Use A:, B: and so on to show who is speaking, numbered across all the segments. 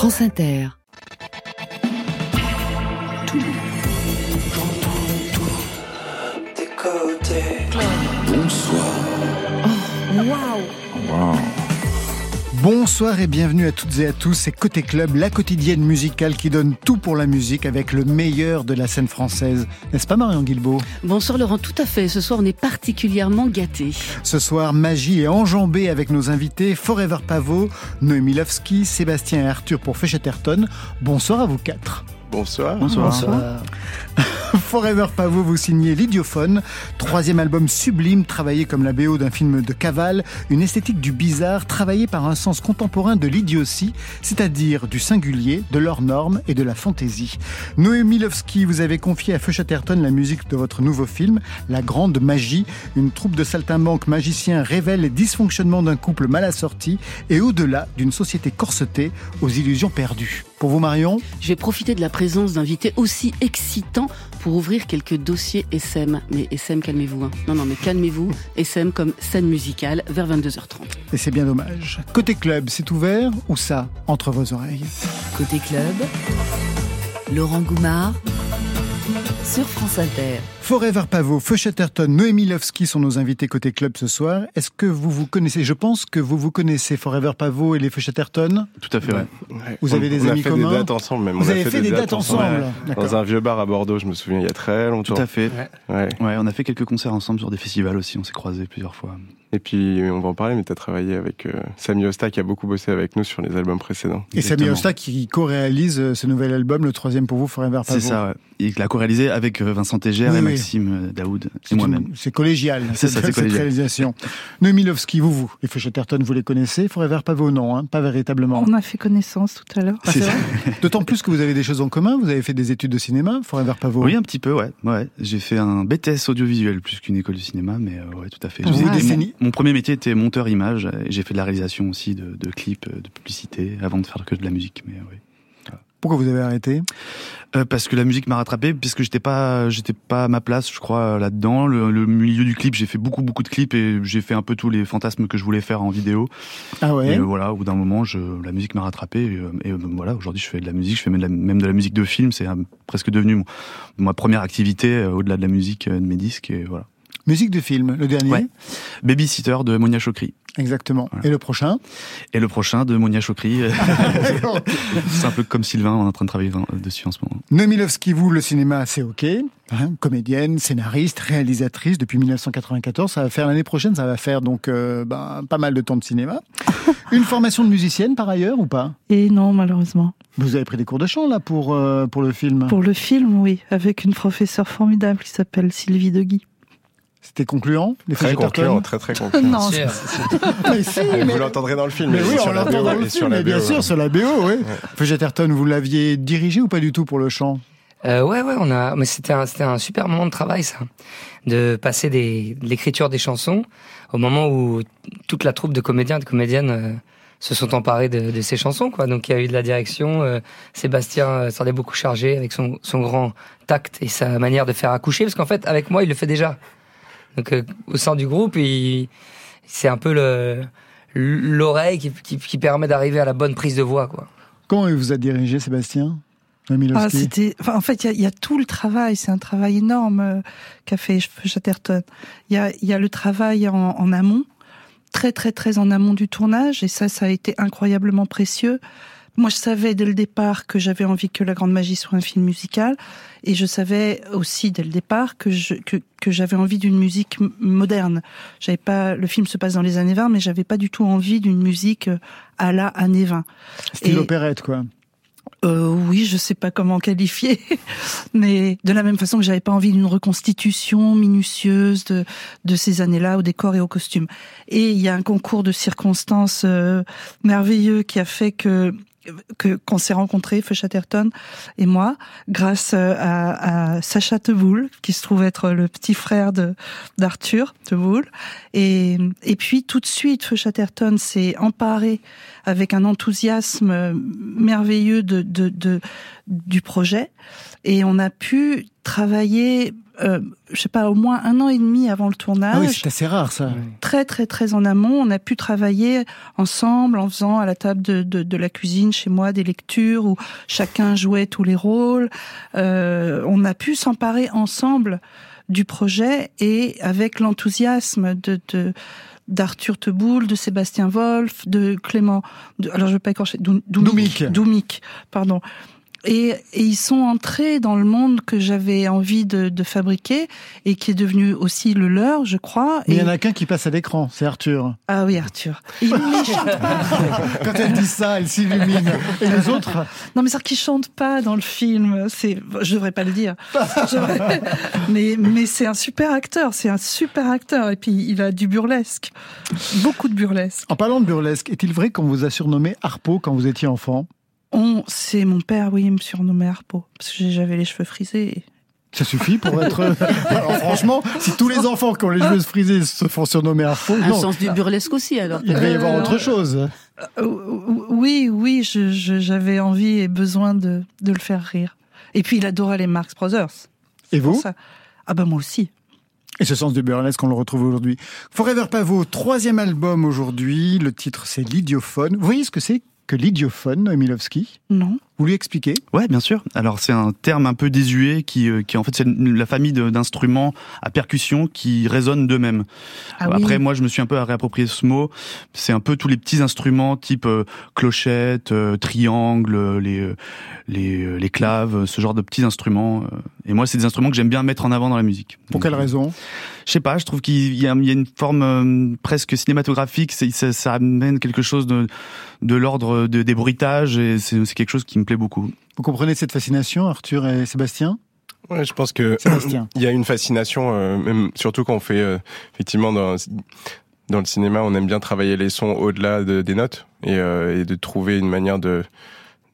A: France Inter.
B: Bonsoir.
A: Waouh
C: Bonsoir et bienvenue à toutes et à tous. C'est Côté Club, la quotidienne musicale qui donne tout pour la musique avec le meilleur de la scène française. N'est-ce pas Marion Guilbeault
A: Bonsoir Laurent, tout à fait. Ce soir, on est particulièrement gâtés.
C: Ce soir, magie est enjambée avec nos invités Forever Pavot, Noémie Lovski, Sébastien et Arthur pour Féchetterton. Bonsoir à vous quatre.
D: Bonsoir.
C: Forever Pavot, vous signez L'Idiophone, troisième album sublime, travaillé comme la BO d'un film de cavale, une esthétique du bizarre, travaillé par un sens contemporain de l'idiotie, c'est-à-dire du singulier, de leurs normes et de la fantaisie. Noémie Lovski, vous avez confié à Feu Chatterton la musique de votre nouveau film, La Grande Magie. Une troupe de saltimbanques magiciens révèle les dysfonctionnements d'un couple mal assorti et au-delà d'une société corsetée aux illusions perdues. Pour vous, Marion?
A: Je vais profiter de la présence d'invités aussi excitants pour ouvrir quelques dossiers SM. Mais SM, calmez-vous. hein. Non, non, mais calmez-vous. SM comme scène musicale vers 22h30.
C: Et c'est bien dommage. Côté club, c'est ouvert ou ça entre vos oreilles?
E: Côté club, Laurent Goumard sur France Inter.
C: Forever Pavot, Feu Chatterton, Noémie Lovski sont nos invités côté club ce soir. Est-ce que vous vous connaissez? Je pense que vous vous connaissez Forever Pavot et les Feu Chatterton.
D: Tout à fait, ouais.
C: Vous avez des
D: on
C: amis
D: a fait
C: communs
D: des dates ensemble, même.
C: Vous
D: on a
C: avez fait des dates ensemble.
D: ouais. Dans un vieux bar à Bordeaux, je me souviens, il y a très longtemps.
F: Tout à fait.
D: Ouais.
F: Ouais, on a fait quelques concerts ensemble sur des festivals aussi, on s'est croisés plusieurs fois.
D: Et puis, on va en parler, mais tu as travaillé avec euh, Samy Osta, qui a beaucoup bossé avec nous sur les albums précédents.
C: Et Samy
F: Exactement.
C: Osta qui co-réalise euh, ce nouvel album, le troisième pour vous, Forever Pavot.
F: C'est ça, ouais. Il l'a co-réalisé avec euh, Vincent Tégère
C: Oui,
F: et
C: oui.
F: Maxime euh, Daoud
C: C'est
F: et moi-même.
C: C'est collégial,
F: C'est
C: cette,
F: ça, c'est
C: cette
F: collégial.
C: réalisation. Vous, vous, les Feu Chatterton, vous les connaissez Forever Pavot, non, hein, pas véritablement.
G: On a fait connaissance tout à l'heure.
C: D'autant plus que vous avez des choses en commun, vous avez fait des études de cinéma, Forever Pavot.
F: Oui, un petit peu, ouais. ouais. J'ai fait un BTS audiovisuel plus qu'une école de cinéma, mais euh, ouais, tout à fait.
C: Vous avez
F: mon, mon premier métier était monteur image et j'ai fait de la réalisation aussi de, de clips, euh, de publicité, avant de faire que de la musique. Mais oui.
C: Pourquoi vous avez arrêté?
F: Euh, parce que la musique m'a rattrapé, puisque j'étais pas, j'étais pas à ma place, je crois, là-dedans. Le, le milieu du clip, j'ai fait beaucoup, beaucoup de clips et j'ai fait un peu tous les fantasmes que je voulais faire en vidéo.
C: Ah ouais?
F: Et euh, voilà, au bout d'un moment, je, la musique m'a rattrapé. Et, euh, et, euh, voilà, aujourd'hui, je fais de la musique, je fais même de la, même de la musique de film. C'est euh, presque devenu mon- ma première activité euh, au-delà de la musique, euh, de mes disques. Et voilà.
C: Musique de film, le dernier
F: Ouais. Babysitter de Monia Chokri.
C: Exactement.
F: Voilà.
C: Et le prochain?
F: Et le prochain de Monia Chokri. euh, c'est un peu comme Sylvain, on est en train de travailler dessus en ce moment.
C: Noémie Lovski, vous, le cinéma, c'est OK. Hein, comédienne, scénariste, réalisatrice depuis 1994. Ça va faire l'année prochaine, ça va faire donc euh, ben, pas mal de temps de cinéma. Une formation de musicienne par ailleurs ou pas?
G: Et non, malheureusement.
C: Vous avez pris des cours de chant là pour, euh, pour le film?
G: Pour le film, oui, avec une professeure formidable qui s'appelle Sylvie Deguy.
C: C'était concluant les
D: Très concluant, très très concluant.
G: Non,
C: Mais si, mais-
D: Vous l'entendrez dans le film.
C: Mais oui,
D: sur
C: on
D: la
C: l'entend
D: BO,
C: dans le film, mais bien
D: BO,
C: sûr, sur la BO, oui. Feu Chatterton, vous l'aviez dirigé ou pas du tout pour le chant?
H: Euh, ouais, ouais, on a, mais c'était un, c'était un super moment de travail, ça. De passer des, de l'écriture des chansons au moment où toute la troupe de comédiens et de comédiennes euh, se sont emparés de, de ces chansons, quoi. Donc il y a eu de la direction. euh, Sébastien euh, s'en est beaucoup chargé avec son, son grand tact et sa manière de faire accoucher, parce qu'en fait, avec moi, il le fait déjà. Donc euh, au sein du groupe, c'est un peu le, l'oreille qui, qui, qui permet d'arriver à la bonne prise de voix, quoi.
C: Comment il vous a dirigé, Sébastien
G: Ah, enfin, en fait, il y a, il y a tout le travail. C'est un travail énorme euh, qu'a fait Chatterton. Il y a, il y a le travail en, en amont, très très très en amont du tournage, et ça, ça a été incroyablement précieux. Moi, je savais dès le départ que j'avais envie que La Grande Magie soit un film musical, et je savais aussi dès le départ que je, que, que j'avais envie d'une musique moderne. J'avais pas, le film se passe dans les années 20, mais j'avais pas du tout envie d'une musique euh, à la années 20.
C: Style
G: et-
C: opérette, quoi.
G: Euh, oui, je sais pas comment qualifier, mais de la même façon que j'avais pas envie d'une reconstitution minutieuse de, de ces années-là au décor et au costume. Et il y a un concours de circonstances euh, merveilleux qui a fait que que qu'on s'est rencontrés, Feu Chatterton et moi, grâce euh, à, à Sacha Teboul, qui se trouve être le petit frère de d'Arthur Teboul. Et, et puis tout de suite, Feu Chatterton s'est emparé avec un enthousiasme merveilleux de, de, de, du projet. Et on a pu travailler euh, je sais pas, au moins un an et demi avant le tournage.
C: Ah oui, c'est assez rare ça.
G: Très très très en amont, on a pu travailler ensemble en faisant à la table de, de, de la cuisine chez moi des lectures où chacun jouait tous les rôles. Euh, on a pu s'emparer ensemble du projet et avec l'enthousiasme de, de d'Arthur Teboul, de Sébastien Wolf, de Clément, de, alors je veux pas écorcher, Dou-
C: Doumic.
G: Doumic, pardon. Et, et ils sont entrés dans le monde que j'avais envie de, de fabriquer et qui est devenu aussi le leur, je crois.
C: Mais il
G: Et-
C: y en a qu'un qui passe à l'écran, c'est Arthur.
G: Ah oui, Arthur. Il, il chante
C: Quand elle dit ça, elle s'illumine. Et les autres
G: Non, mais c'est qu'il chante pas dans le film. C'est, je devrais pas le dire. Devrais- mais mais c'est un super acteur. C'est un super acteur. Et puis il a du burlesque, beaucoup de burlesque.
C: En parlant de burlesque, est-il vrai qu'on vous a surnommé Harpo quand vous étiez enfant?
G: On, c'est mon père, oui, il me surnommait Harpo parce que j'avais les cheveux frisés.
C: Ça suffit pour être. Alors franchement, si tous les enfants qui ont les cheveux frisés se font surnommer Harpo,
A: Un
C: non,
A: sens du burlesque aussi, alors.
C: il va y avoir
G: Euh,
C: autre chose.
G: Euh, oui, oui, je, je- j'avais envie et besoin de, de le faire rire. Et puis il adorait les Marx Brothers.
C: Et vous
G: ça. Ah ben moi aussi.
C: Et ce sens du burlesque, on le retrouve aujourd'hui. Forever Pavot, troisième album aujourd'hui. Le titre, c'est L'idiophone. Vous voyez ce que c'est que l'idiophone, Milovski
G: Non.
C: Vous lui expliquez?
F: Ouais, bien sûr. Alors c'est un terme un peu désuet qui, euh, qui en fait c'est la famille d'instruments à percussion qui résonnent d'eux-mêmes.
G: Ah oui.
F: Après, moi, je me suis un peu réapproprié ce mot. C'est un peu tous les petits instruments type euh, clochette, euh, triangle, euh, les les, les claves, ce genre de petits instruments. Et moi, c'est des instruments que j'aime bien mettre en avant dans la musique.
C: Pour
F: Donc,
C: quelle raison?
F: Je sais pas. Je trouve qu'il y a, il y a une forme euh, presque cinématographique. C'est- Ça, ça amène quelque chose de de l'ordre de, des bruitages et c'est c'est quelque chose qui me plaît beaucoup.
C: Vous comprenez cette fascination, Arthur et Sébastien?
D: Ouais, je pense que il y a une fascination, euh, même surtout quand on fait euh, effectivement dans dans le cinéma, on aime bien travailler les sons au-delà de- des notes et, euh, et de trouver une manière de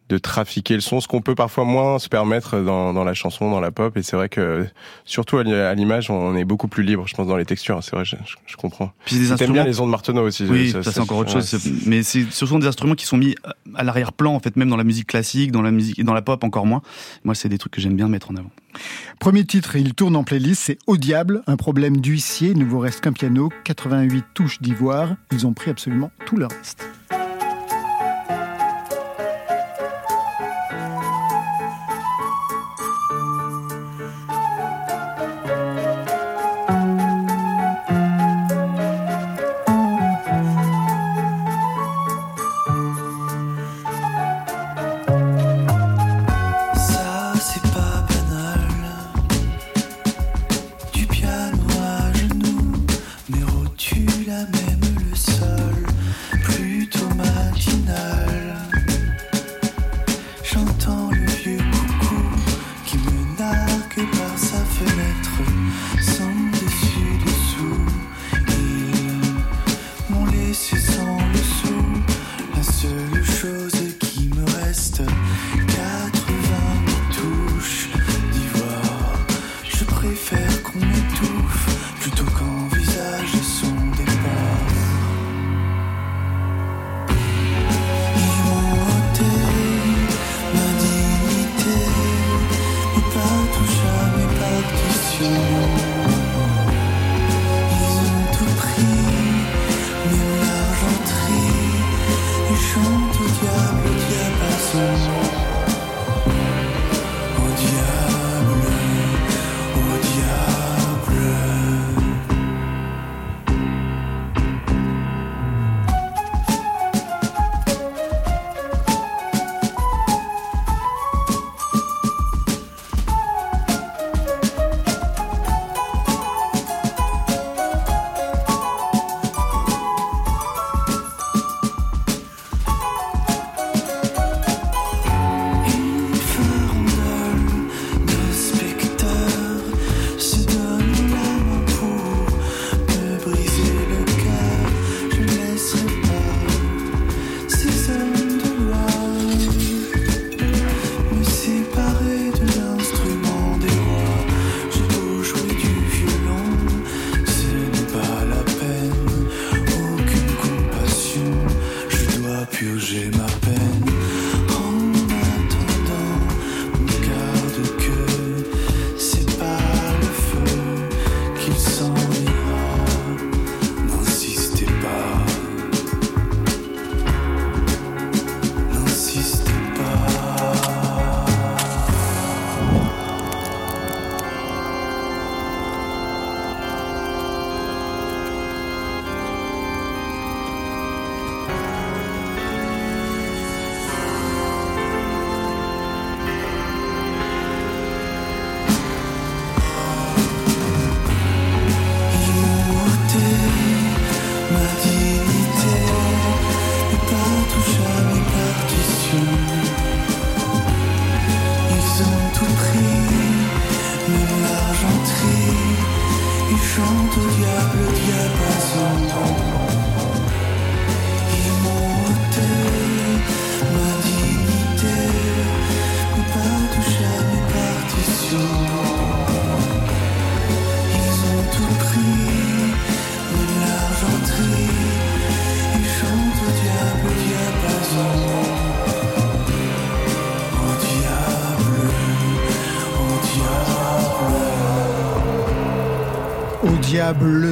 D: de trafiquer le son, ce qu'on peut parfois moins se permettre dans, dans la chanson, dans la pop. Et c'est vrai que surtout à l'i- à l'image, on est beaucoup plus libre, je pense, dans les textures. C'est vrai, je, je- je comprends.
F: Puis c'est des
D: T'aimes
F: instruments
D: bien les ondes Marteneau aussi.
F: Oui, ça, c'est encore autre chose.
D: ouais,
F: Mais c'est, ce sont des instruments qui sont mis à l'arrière-plan, en fait, même dans la musique classique, dans la musique, dans la pop encore moins. Moi, c'est des trucs que j'aime bien mettre en avant.
C: Premier titre, il tourne en playlist, c'est Au diable, un problème d'huissier. Il ne vous reste qu'un piano, 88 touches d'ivoire. Ils ont pris absolument tout le reste.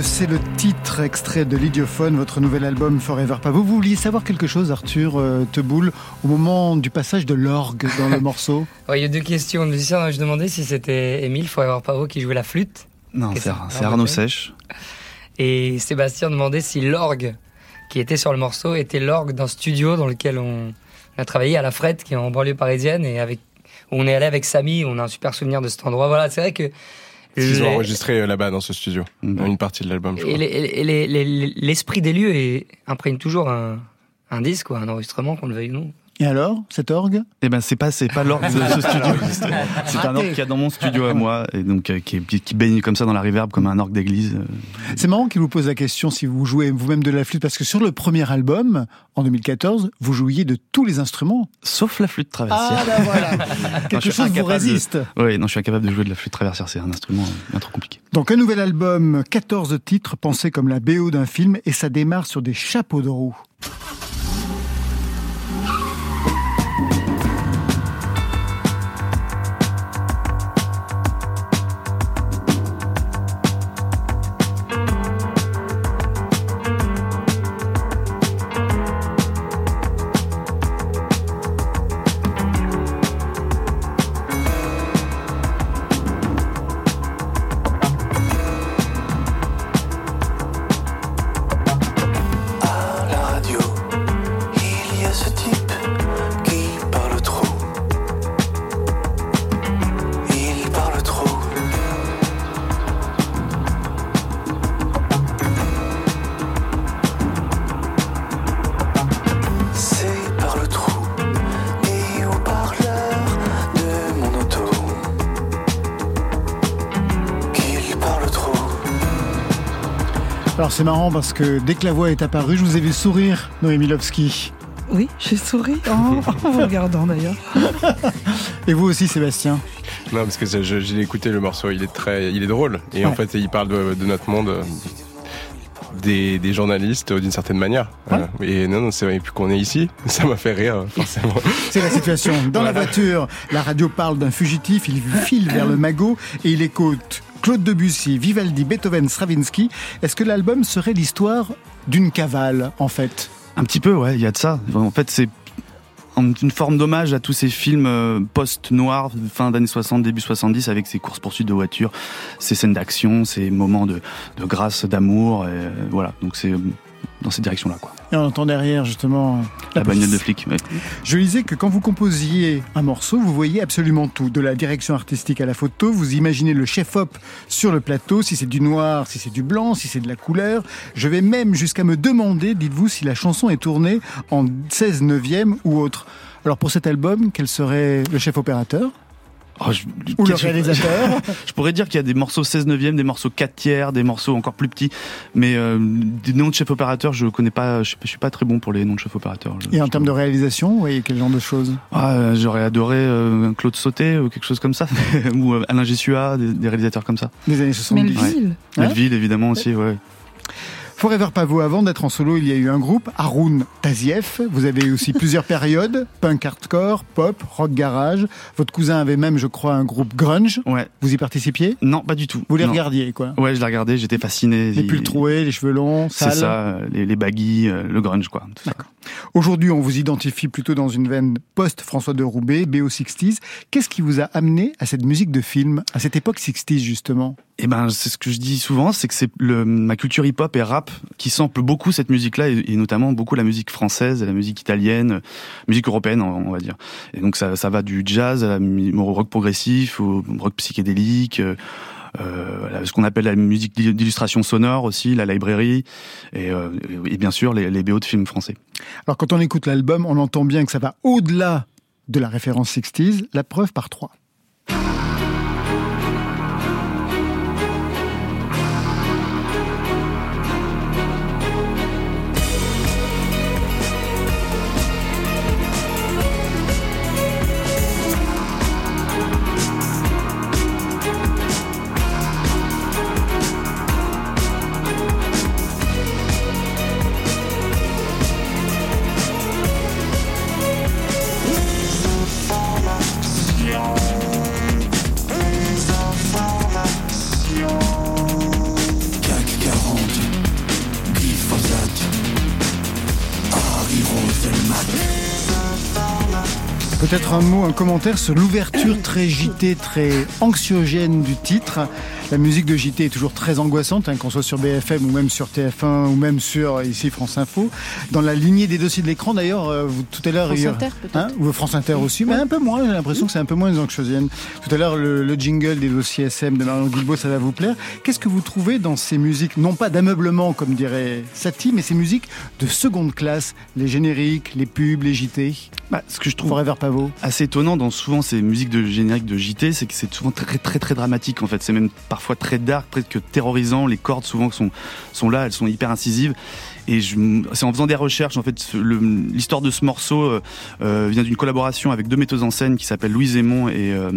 B: C'est le
C: titre extrait de l'Idiophone, votre nouvel album Forever Pas. Vous vouliez savoir quelque chose, Arthur euh, Teboul, au moment du passage de l'orgue dans le morceau
H: Ouais, il y a deux questions. Je demandais si c'était Émile Forever Pavot qui jouait la flûte.
F: Non, c'est Arnaud. Sèche.
H: Et Sébastien demandait si l'orgue qui était sur le morceau était l'orgue d'un studio dans lequel on a travaillé à la Frette, qui est en banlieue parisienne, et avec où on est allé avec Samy. On a un super souvenir de cet endroit. Voilà, c'est vrai que
D: Ils ont enregistré euh, là-bas dans ce studio,
F: Mhm.
D: une partie de l'album. je
H: et les- les- les- l'esprit des lieux est- imprègne toujours un, un disque ou un enregistrement, qu'on le veuille ou non.
C: Et alors, cet orgue?
F: Eh ben c'est pas c'est pas l'orgue de ce studio. C'est un orgue qu'il y a dans mon studio à moi et donc euh, qui, baigne comme ça dans la reverb comme un orgue d'église. euh.
C: C'est marrant qu'il vous pose la question si vous jouez vous-même de la flûte, parce que sur le premier album, en 2014, vous jouiez de tous les instruments.
F: Sauf la flûte traversière.
C: Ah, ben voilà
F: Non,
C: Quelque
F: suis
C: chose vous
F: de-
C: résiste.
F: Oui, non, je suis incapable de jouer de la flûte traversière. C'est un instrument euh, bien trop compliqué.
C: Donc un nouvel album, 14 titres pensés comme la BO d'un film, et ça démarre sur des chapeaux de roue.
B: C'est
C: marrant parce que dès que la voix est apparue, je vous ai vu sourire, Noémie Lovski.
G: Oui, j'ai souri en, en vous regardant d'ailleurs.
C: Et vous aussi, Sébastien.
D: Non, parce que j'ai écouté le morceau, il est très, il est drôle. Et en fait, il parle de, de notre monde, euh, des, des journalistes euh, d'une certaine manière. Voilà. Et non, non, c'est vrai, puis qu'on est ici, ça m'a fait rire, forcément.
C: C'est la situation. Dans la voiture, la radio parle d'un fugitif, il file vers le magot et il écoute Claude Debussy, Vivaldi, Beethoven, Stravinsky. Est-ce que l'album serait l'histoire d'une cavale, en fait?
F: Un petit peu, ouais, il y a de ça. En fait, c'est une forme d'hommage à tous ces films euh, post-noirs, fin d'années 60, début 70, avec ces courses-poursuites de voitures, ces scènes d'action, ces moments de, de grâce, d'amour. euh, voilà, donc c'est dans cette direction-là, quoi.
C: Et on entend derrière, justement,
F: La bagnole de flic. ouais.
C: Je lisais que quand vous composiez un morceau, vous voyez absolument tout, de la direction artistique à la photo, vous imaginez le chef-op sur le plateau, si c'est du noir, si c'est du blanc, si c'est de la couleur. Je vais même jusqu'à me demander, dites-vous, si la chanson est tournée en 16 neuvième ou autre. Alors pour cet album, quel serait le chef opérateur
F: Oh, je-
C: ou le réalisateur
F: Je pourrais dire qu'il y a des morceaux 16 neuvième, des morceaux 4 tiers, des morceaux encore plus petits, mais euh, des noms de chef opérateur, je connais pas, je, je suis pas très bon pour les noms de chef opérateur. Je-
C: Et en termes de réalisation, vous voyez quel genre de choses?
F: Ah, euh, j'aurais adoré euh, Claude Sauté ou quelque chose comme ça, ou euh, Alain Gessua, des, des réalisateurs comme ça.
C: Des années 70
G: Melville.
C: Hein
F: Melville évidemment aussi, ouais.
C: Forever Pavot, avant d'être en solo, il y a eu un groupe, Haroun Tazieff. Vous avez aussi plusieurs périodes, punk hardcore, pop, rock garage. Votre cousin avait même, je crois, un groupe grunge.
F: Ouais.
C: Vous y participiez?
F: Non, pas du tout.
C: Vous les
F: Non.
C: regardiez, quoi
F: Ouais, je l'ai regardé, j'étais fasciné.
C: Les pulls troués, les cheveux longs,
F: C'est ça, les, les baggy, euh, le grunge, quoi. ça.
C: Aujourd'hui, on vous identifie plutôt dans une veine post-François de Roubaix, BO60s. Qu'est-ce qui vous a amené à cette musique de film, à cette époque 60s, justement?
F: Eh ben, c'est ce que je dis souvent, c'est que c'est le, ma culture hip-hop et rap qui sample beaucoup cette musique-là et, notamment beaucoup la musique française, la musique italienne, euh, musique européenne, on, va dire. Et donc ça, ça va du jazz à la, au rock progressif, au rock psychédélique, euh, euh, ce qu'on appelle la musique d'il- d'illustration sonore aussi, la librairie, et, euh, et bien sûr les, les BO de films français.
C: Alors, quand on écoute l'album, on entend bien que ça va au-delà de la référence 60s, la preuve par trois. Un mot, un commentaire sur l'ouverture très JT, très anxiogène du titre. La musique de JT est toujours très angoissante, hein, qu'on soit sur BFM ou même sur TF1 ou même sur ici France Info. Dans la lignée des dossiers de l'écran, d'ailleurs, euh, tout à l'heure,
A: France
C: il y a-
A: Inter, peut-être
C: Hein, ou France Inter aussi, mais un peu moins. J'ai l'impression que c'est un peu moins anxiogène. Tout à l'heure, le, le jingle des dossiers SM de Marion Guilbault, ça va vous plaire. Qu'est-ce que vous trouvez dans ces musiques, non pas d'ameublement comme dirait Satie, mais ces musiques de seconde classe, les génériques, les pubs, les JT,
F: Bah, ce que je trouve
C: Forever Pavot.
F: assez étonnant dans souvent ces musiques de générique de JT, c'est que c'est souvent très très très dramatique en fait. C'est même parfois très dark, presque terrorisant. Les cordes souvent sont sont là, elles sont hyper incisives. Et c'est en faisant des recherches en fait l'histoire de ce morceau euh, euh, vient d'une collaboration avec deux metteuses en scène qui s'appellent Louise Aymon et, euh,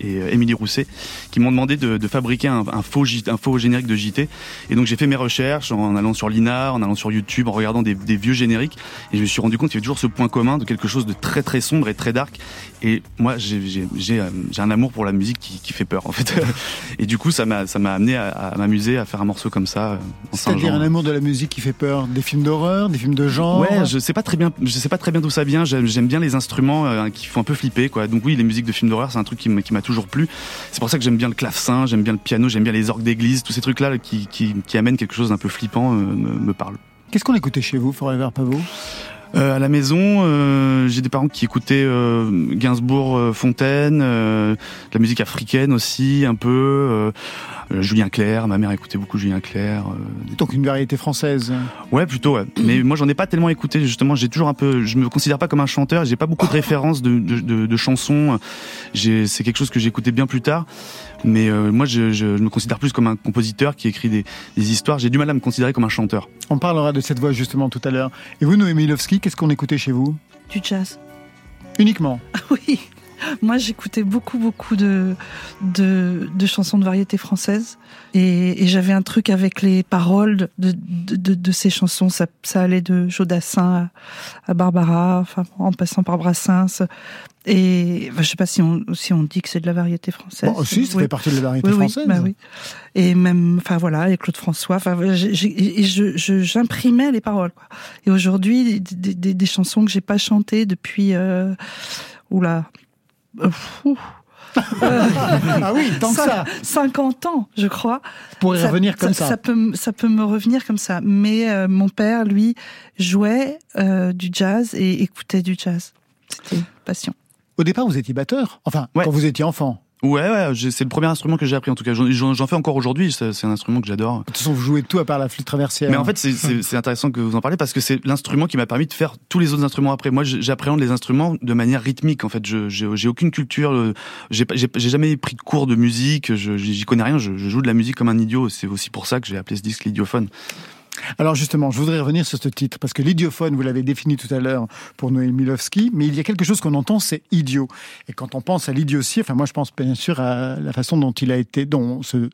F: et euh, Émilie Rousset qui m'ont demandé de, de fabriquer un, un faux un faux générique de JT. Et donc j'ai fait mes recherches en allant sur l'INA, en allant sur YouTube, en regardant des, des vieux génériques et je me suis rendu compte qu'il y avait toujours ce point commun de quelque chose de très très sombre et très dark. Et moi, j'ai euh, un amour pour la musique qui, qui fait peur, en fait. Et du coup, ça m'a amené à, à m'amuser à faire un morceau comme ça.
C: C'est-à-dire un amour de la musique qui fait peur. Des films d'horreur, des films de genre.
F: Ouais, je sais pas très bien, je sais pas très bien d'où ça vient. J'aime bien les instruments euh, qui font un peu flipper, quoi. Donc oui, les musiques de films d'horreur, c'est un truc qui m'a toujours plu. C'est pour ça que j'aime bien le clavecin, j'aime bien le piano, j'aime bien les orgues d'église, tous ces trucs-là qui, qui, qui amènent quelque chose d'un peu flippant euh, me, me parlent.
C: Qu'est-ce qu'on écoutait chez vous, Forever Pavot
F: à la maison, euh, j'ai des parents qui écoutaient euh, Gainsbourg, euh, Fontaine, euh, de la musique africaine aussi, un peu. euh, euh, Julien Clerc, ma mère écoutait beaucoup Julien Clerc. euh,
C: Donc une variété française.
F: Ouais, plutôt. Ouais. Mais moi, j'en ai pas tellement écouté. Justement, j'ai toujours un peu. Je me considère pas comme un chanteur. J'ai pas beaucoup de références de, de, de, de chansons. C'est quelque chose que j'ai écouté bien plus tard. Mais euh, moi, je, je, je me considère plus comme un compositeur qui écrit des, des histoires. J'ai du mal à me considérer comme un chanteur.
C: On parlera de cette voix justement tout à l'heure. Et vous, Noémie Lovski, qu'est-ce qu'on écoutait chez vous?
G: Du jazz.
C: Uniquement?
G: Oui. Moi, j'écoutais beaucoup, beaucoup de, de, de chansons de variété française. Et, et j'avais un truc avec les paroles de, de, ces chansons. Ça, ça allait de Jodassin à, à Barbara, enfin, en passant par Brassens. Et enfin, je sais pas si on, si on dit que c'est de la variété française.
C: Bon, si, ça
G: Oui.
C: fait partie de la variété
G: oui,
C: française.
G: Oui, bah oui. Et même, enfin voilà, et Claude François. Enfin, j'imprimais les paroles. Quoi. Et aujourd'hui, des, des- chansons que j'ai pas chantées depuis, euh, oula, fou,
C: ah oui, tant que ça.
G: 50 ans, je crois.
C: Pour y revenir comme ça.
G: Ça peut, ça peut me revenir comme ça. Mais euh, mon père, lui, jouait euh, du jazz et écoutait du jazz. C'était passion.
C: Au départ, vous étiez batteur. Enfin,
F: Ouais.
C: quand vous étiez enfant.
F: Ouais, ouais. C'est le premier instrument que j'ai appris. En tout cas, J'en- fais encore aujourd'hui. C'est un instrument que j'adore.
C: De toute façon, vous jouez tout à part la flûte traversière.
F: Mais en fait, c'est- intéressant que vous en parlez parce que c'est l'instrument qui m'a permis de faire tous les autres instruments après. Moi, j'appréhende les instruments de manière rythmique. En fait, je j'ai aucune culture. euh, J'ai jamais pris de cours de musique. J'y connais rien. Je, je joue de la musique comme un idiot. C'est aussi pour ça que j'ai appelé ce disque l'idiophone.
C: Alors justement, je voudrais revenir sur ce titre, parce que l'idiophone, vous l'avez défini tout à l'heure pour Noémie Milovski, mais il y a quelque chose qu'on entend, c'est idiot. Et quand on pense à l'idiotie, enfin moi je pense bien sûr à la façon dont il a été, dont ce,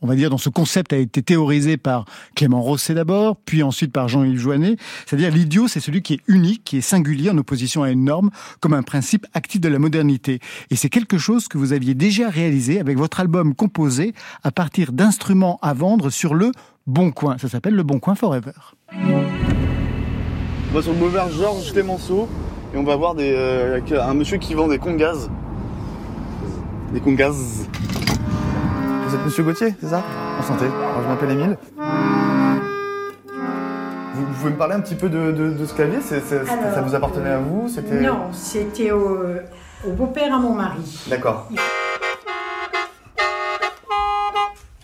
C: on va dire, dont ce concept a été théorisé par Clément Rosset d'abord, puis ensuite par Jean-Yves Joannet. C'est-à-dire l'idiot, c'est celui qui est unique, qui est singulier en opposition à une norme, comme un principe actif de la modernité. Et c'est quelque chose que vous aviez déjà réalisé avec votre album composé à partir d'instruments à vendre sur le Bon Coin. Ça s'appelle le Bon Coin Forever.
I: On va sur le boulevard Georges Clémenceau et on va voir des, euh, avec un monsieur qui vend des congas. Des congas. Vous êtes monsieur Gauthier, c'est ça? Enchanté. Alors, je m'appelle Émile. Vous, vous pouvez me parler un petit peu de, de- de ce clavier? Ça
J: Alors,
I: vous appartenait à vous? C'était
J: Non, c'était au, au beau-père à mon mari.
I: D'accord.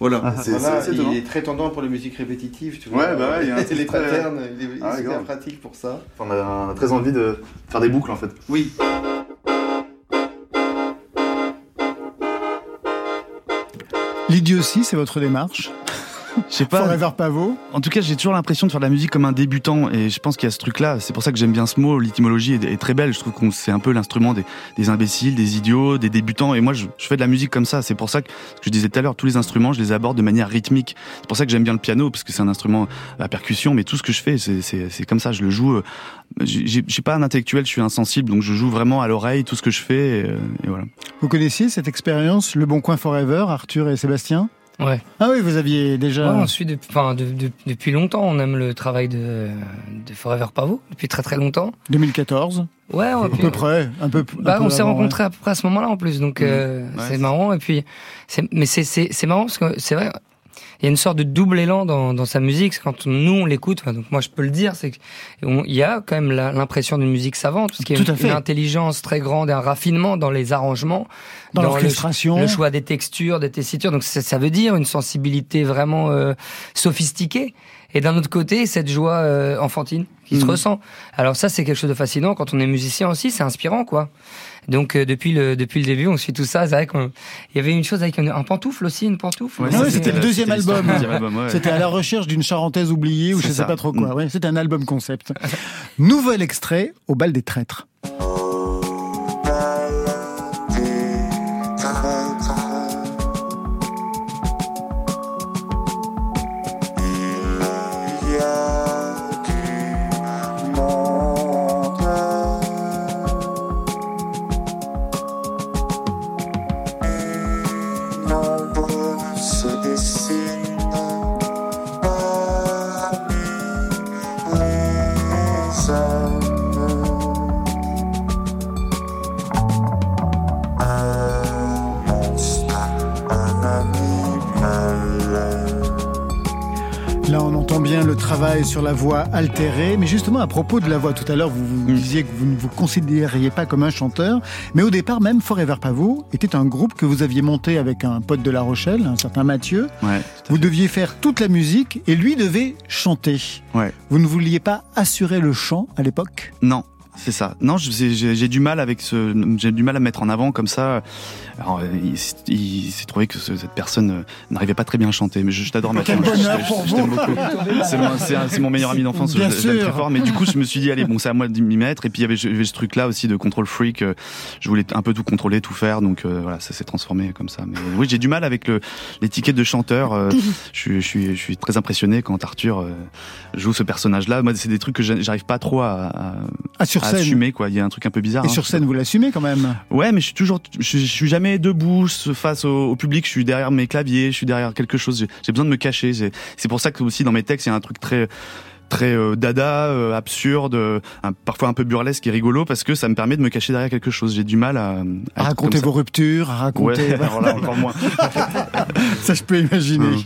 K: Voilà,
I: Ah,
K: c'est,
I: voilà,
K: c'est-
I: c'est étonnant.
K: il est très tendant pour les musiques répétitives, tu vois.
I: Ouais, bah ouais, il y a un
K: les
I: truc très-
K: patterns, il est, il est
I: Ah,
K: super pratique pour ça.
I: On a, on a très envie de faire des boucles en fait.
K: Oui.
C: L'idiotie, c'est votre démarche?
F: Je sais pas.
C: Forever Pavot.
F: En tout cas, j'ai toujours l'impression de faire de la musique comme un débutant, et je pense qu'il y a ce truc-là. C'est pour ça que j'aime bien ce mot. L'étymologie est, est très belle. Je trouve qu'on c'est un peu l'instrument des, des imbéciles, des idiots, des débutants. Et moi, je, je fais de la musique comme ça. C'est pour ça que, ce que je disais tout à l'heure, tous les instruments, je les aborde de manière rythmique. C'est pour ça que j'aime bien le piano, parce que c'est un instrument à percussion. Mais tout ce que je fais, c'est, comme ça. Je le joue. euh, Je suis pas un intellectuel, je suis insensible, donc je joue vraiment à l'oreille tout ce que je fais. Et, euh, et voilà.
C: Vous connaissiez cette expérience, Le Bon Coin Forever, Arthur et Sébastien?
H: Ouais.
C: Ah oui, vous aviez déjà.
H: Ouais, on suit depuis, enfin, de- de- depuis longtemps. On aime le travail de, de Forever Pavot depuis très très longtemps.
C: 2014.
H: Ouais, on
C: À peu près, un peu. un
H: Bah,
C: peu
H: on s'est rencontrés à peu près à ce moment-là en plus, donc euh, c'est marrant. Et puis, mais c'est c'est c'est marrant parce que c'est vrai, il y a une sorte de double élan dans dans sa musique. Quand nous on l'écoute, enfin, donc moi je peux le dire, c'est qu'il y a quand même l'impression d'une musique savante, parce qu'il y a une, intelligence très grande et un raffinement dans les arrangements,
C: Dans
H: le-
C: l'orchestration.
H: le, choix des textures, des tessitures. Donc ça, ça veut dire une sensibilité vraiment euh, sophistiquée. Et d'un autre côté, cette joie euh, enfantine qui se
C: Mhm.
H: ressent. Alors ça, c'est quelque chose de fascinant. Quand on est musicien aussi, c'est inspirant, quoi. Donc euh, depuis le depuis le début, on suit tout ça. C'est vrai qu'il y avait une chose avec un, un pantoufle aussi, une pantoufle.
C: Ouais, c'était le deuxième album.
F: ouais.
C: C'était à la recherche d'une charentaise oubliée ou je
F: C'est
C: sais
F: ça.
C: pas trop quoi.
F: Mm.
C: Ouais, c'était un album concept. Nouvel extrait au bal des traîtres. Travail sur la voix altérée. Mais justement, à propos de la voix, tout à l'heure, vous, vous disiez que vous ne vous considériez pas comme un chanteur. Mais au départ, même Forever Pavot était un groupe que vous aviez monté avec un pote de La Rochelle, un certain Mathieu.
F: Ouais.
C: Vous deviez faire toute la musique et lui devait chanter.
F: Ouais.
C: Vous ne vouliez pas assurer le chant à l'époque?
F: Non. C'est ça. Non, j'ai du mal avec ce, j'ai du mal à me mettre en avant comme ça. Alors, il, s'est trouvé que ce- cette personne euh, n'arrivait pas très bien à chanter, mais je, je t'adore, Mathieu.
C: Quel bonheur pour
F: je beaucoup. C'est mon, meilleur ami d'enfance. je l'aime très fort. Mais du coup, je me suis dit, allez, bon, c'est à moi de m'y mettre. Et puis il y avait, ce truc-là aussi de control freak. euh, Je voulais un peu tout contrôler, tout faire. Donc euh, voilà, ça s'est transformé comme ça. Mais oui, j'ai du mal avec l'étiquette de chanteur. euh, je, suis, je très impressionné quand Arthur euh, joue ce personnage-là. Moi, c'est des trucs que j'a- j'arrive pas trop à, à,
C: Ah, sur
F: à
C: scène.
F: assumer. Quoi, il y a un truc un peu bizarre.
C: Et
F: hein.
C: sur scène, vous l'assumez quand même
F: Ouais, mais je suis toujours, je suis jamais debout face au, au public. Je suis derrière mes claviers, je suis derrière quelque chose. J'ai besoin de me cacher. C'est pour ça que aussi dans mes textes, il y a un truc très très euh, dada, euh, absurde, euh, un- parfois un peu burlesque et rigolo parce que ça me permet de me cacher derrière quelque chose. J'ai du mal à, à
C: À raconter vos ruptures, à raconter.
F: Ouais, alors là encore moins.
C: Ça, je peux imaginer.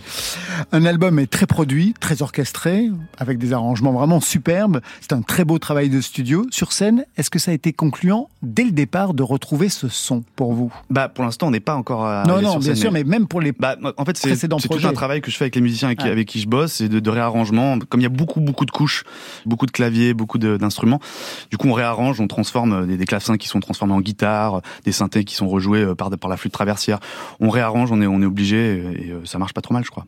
C: Un album est très produit, très orchestré, avec des arrangements vraiment superbes. C'est un très beau travail de studio. Sur scène, est-ce que ça a été concluant dès le départ de retrouver ce son pour vous?
F: Bah, pour l'instant, on n'est pas encore.
C: Non,
F: arrivé
C: non,
F: sur
C: bien
F: scène,
C: sûr, mais même pour les
F: Bah, en fait, c'est tout un travail que je fais avec les musiciens avec, qui-
C: Ouais.
F: avec qui je bosse, c'est de, de réarrangement. Comme il y a beaucoup, beaucoup de couches, beaucoup de claviers, beaucoup d'instruments, du coup, on réarrange, on transforme euh, des, des clavecins qui sont transformés en guitare, des synthés qui sont rejoués euh, par, la flûte traversière. On réarrange, on est, obligé, et euh, ça marche pas trop mal, je crois.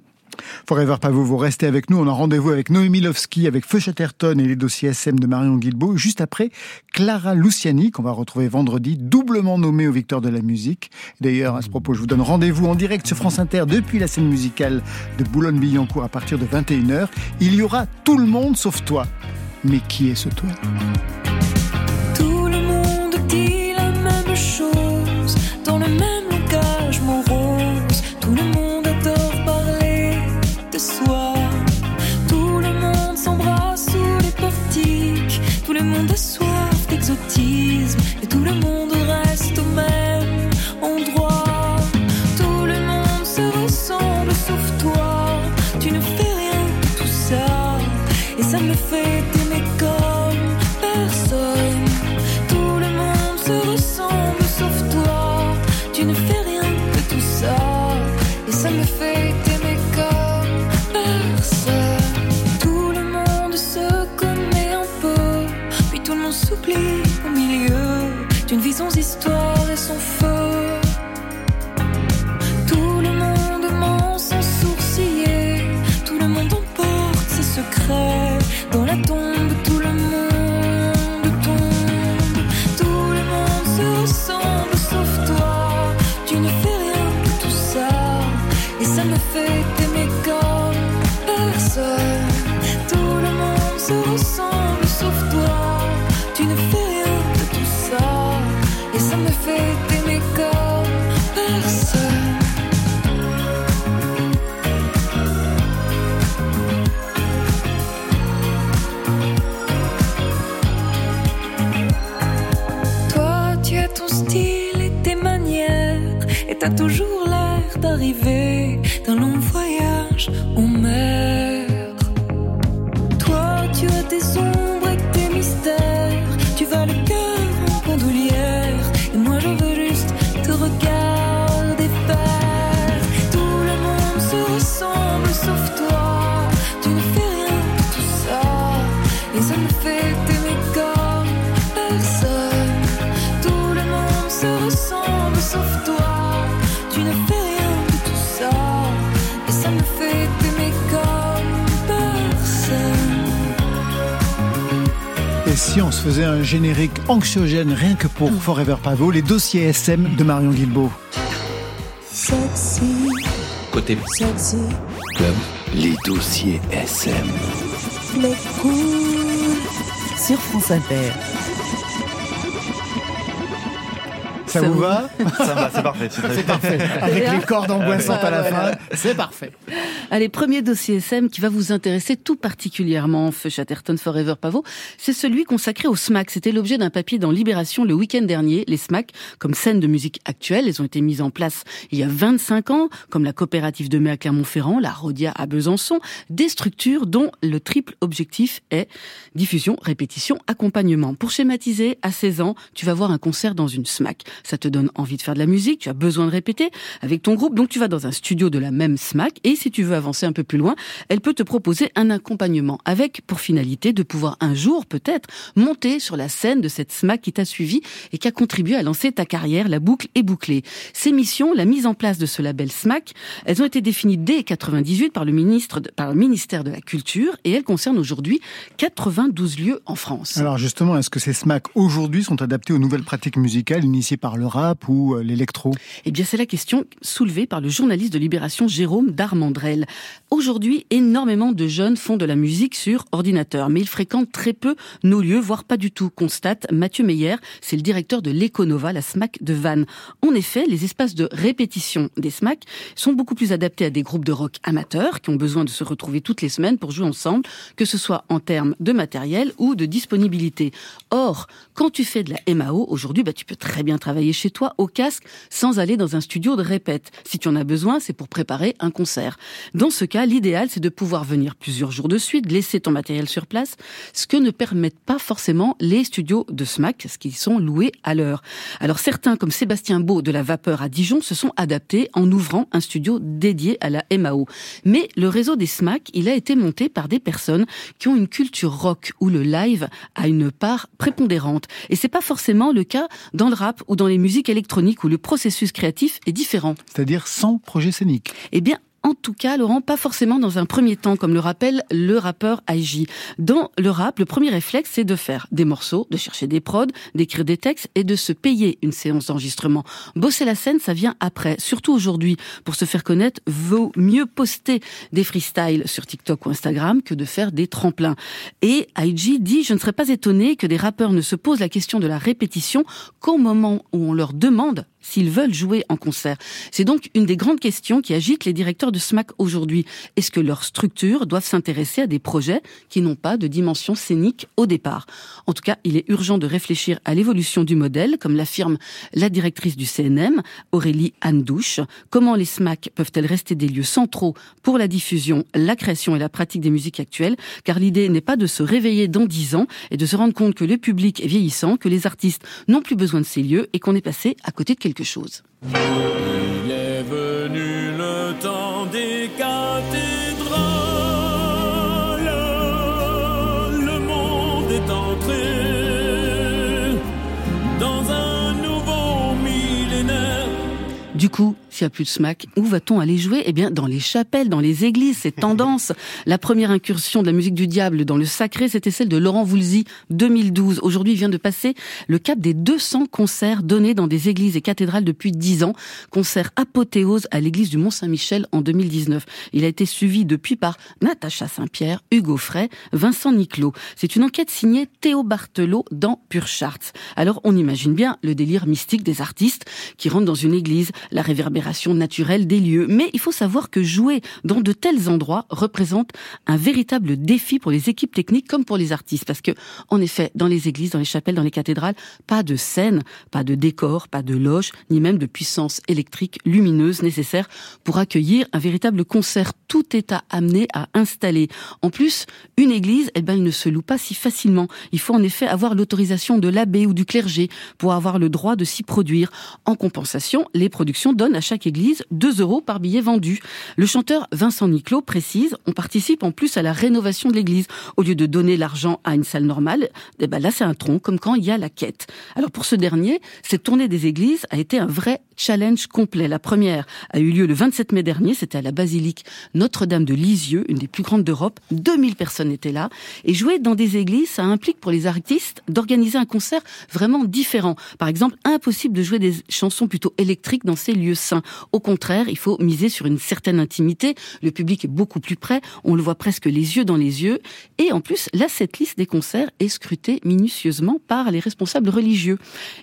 C: Forever Pavot, vous restez avec nous. On a rendez-vous avec Noémie Lovski, avec Feu Chatterton et les dossiers SM de Marion Guilbeault. Juste après, Clara Luciani, qu'on va retrouver vendredi, doublement nommée aux Victoires de la musique. D'ailleurs, à ce propos, je vous donne rendez-vous en direct sur France Inter depuis la scène musicale de Boulogne-Billancourt à partir de 21h. Il y aura tout le monde sauf toi. Mais qui est ce toi?
L: Dans la tombe, tout le monde tombe. Tout le monde se ressemble sauf toi. Tu ne fais rien de tout ça. Et ça me fait t'aimer comme personne. Tout le monde se ressemble Toujours l'air d'arriver d'un long voyage
C: on se faisait un générique anxiogène rien que pour Forever Pavot, les dossiers SM de Marion Guilbeault
L: Sexy,
M: Côté
L: sexy,
M: club, les dossiers SM.
L: les cool.
E: Sur France Inter.
C: Ça,
A: Ça
C: vous va
I: Ça va, c'est parfait. C'est
C: parfait. Avec les cordes angoissantes à la fin, c'est parfait.
A: Allez, premier dossier SM qui va vous intéresser tout particulièrement, Feu Chatterton Forever Pavot, c'est celui consacré au SMAC. C'était l'objet d'un papier dans Libération le week-end dernier. Les SMAC, comme scène de musique actuelle, elles ont été mises en place il y a 25 ans, comme la coopérative de mai à Clermont-Ferrand, la Rodia à Besançon, des structures dont le triple objectif est diffusion, répétition, accompagnement. Pour schématiser, à 16 ans, tu vas voir un concert dans une SMAC. Ça te donne envie de faire de la musique, tu as besoin de répéter avec ton groupe, donc tu vas dans un studio de la même SMAC et si tu veux avancer un peu plus loin, elle peut te proposer un accompagnement avec pour finalité de pouvoir un jour peut-être monter sur la scène de cette SMAC qui t'a suivi et qui a contribué à lancer ta carrière, la boucle est bouclée. Ces missions, la mise en place de ce label SMAC, elles ont été définies dès 98 par le ministre, de- par le ministère de la Culture et elles concernent aujourd'hui 92 lieux en France.
C: Alors justement, est-ce que ces SMAC aujourd'hui sont adaptés aux nouvelles pratiques musicales initiées par le rap ou euh, l'électro?
A: Eh bien, c'est la question soulevée par le journaliste de Libération Jérôme Darmandrel. Aujourd'hui, énormément de jeunes font de la musique sur ordinateur, mais ils fréquentent très peu nos lieux, voire pas du tout, constate Mathieu Meyer, c'est le directeur de l'Econova, la SMAC de Vannes. En effet, les espaces de répétition des SMAC sont beaucoup plus adaptés à des groupes de rock amateurs qui ont besoin de se retrouver toutes les semaines pour jouer ensemble, que ce soit en termes de matériel ou de disponibilité. Or, quand tu fais de la MAO, aujourd'hui, bah, tu peux très bien travailler chez toi au casque sans aller dans un studio de répète. Si tu en as besoin, c'est pour préparer un concert. Dans ce cas, l'idéal, c'est de pouvoir venir plusieurs jours de suite, laisser ton matériel sur place, ce que ne permettent pas forcément les studios de SMAC, ce qui sont loués à l'heure. Alors certains, comme Sébastien Beau de la Vapeur à Dijon, se sont adaptés en ouvrant un studio dédié à la MAO. Mais le réseau des SMAC, il a été monté par des personnes qui ont une culture rock où le live a une part prépondérante. Et c'est pas forcément le cas dans le rap ou dans les musiques électroniques où le processus créatif est différent.
C: C'est-à-dire sans projet scénique
A: Eh bien, en tout cas, Laurent, pas forcément dans un premier temps, comme le rappelle le rappeur IG. Dans le rap, le premier réflexe, c'est de faire des morceaux, de chercher des prods, d'écrire des textes et de se payer une séance d'enregistrement. Bosser la scène, ça vient après. Surtout aujourd'hui, pour se faire connaître, vaut mieux poster des freestyles sur TikTok ou Instagram que de faire des tremplins. Et IG dit, je ne serais pas étonné que des rappeurs ne se posent la question de la répétition qu'au moment où on leur demande s'ils veulent jouer en concert. C'est donc une des grandes questions qui agitent les directeurs de SMAC aujourd'hui. Est-ce que leurs structures doivent s'intéresser à des projets qui n'ont pas de dimension scénique au départ? En tout cas, il est urgent de réfléchir à l'évolution du modèle, comme l'affirme la directrice du CNM, Aurélie Andouche. Comment les SMAC peuvent-elles rester des lieux centraux pour la diffusion, la création et la pratique des musiques actuelles? Car l'idée n'est pas de se réveiller dans dix ans et de se rendre compte que le public est vieillissant, que les artistes n'ont plus besoin de ces lieux et qu'on est passé à côté de quelque chose.
N: Il est venu le temps
A: coup, s'il n'y a plus de smack, où va-t-on aller jouer? Eh bien, dans les chapelles, dans les églises, c'est tendance. La première incursion de la musique du diable dans le sacré, c'était celle de Laurent Voulzy, 2012. Aujourd'hui, il vient de passer le cap des 200 concerts donnés dans des églises et cathédrales depuis 10 ans. Concert apothéose à l'église du Mont-Saint-Michel en 2019. Il a été suivi depuis par Natacha Saint-Pierre, Hugo Frey, Vincent Niclot. C'est une enquête signée Théo Barthelot dans Pure Charts. Alors, on imagine bien le délire mystique des artistes qui rentrent dans une église, la réverbération naturelle des lieux. Mais il faut savoir que jouer dans de tels endroits représente un véritable défi pour les équipes techniques comme pour les artistes. Parce que, en effet, dans les églises, dans les chapelles, dans les cathédrales, pas de scène, pas de décor, pas de loge, ni même de puissance électrique lumineuse nécessaire pour accueillir un véritable concert. Tout est à amener à installer. En plus, une église, eh ben, elle ne se loue pas si facilement. Il faut en effet avoir l'autorisation de l'abbé ou du clergé pour avoir le droit de s'y produire. En compensation, les productions donnent à chaque église 2 euros par billet vendu. Le chanteur Vincent Niclot précise, on participe en plus à la rénovation de l'église. Au lieu de donner l'argent à une salle normale, eh ben là c'est un tronc, comme quand il y a la quête. Alors pour ce dernier, cette tournée des églises a été un vrai challenge complet. La première a eu lieu le 27 mai dernier, c'était à la basilique Notre-Dame de Lisieux, une des plus grandes d'Europe. 2000 personnes étaient là. Et jouer dans des églises, ça implique pour les artistes d'organiser un concert vraiment différent. Par exemple, impossible de jouer des chansons plutôt électriques dans ces lieux saints. Au contraire, il faut miser sur une certaine intimité. Le public est beaucoup plus près. On le voit presque les yeux dans les yeux. Et en plus, la setlist des concerts est scrutée minutieusement par les responsables religieux.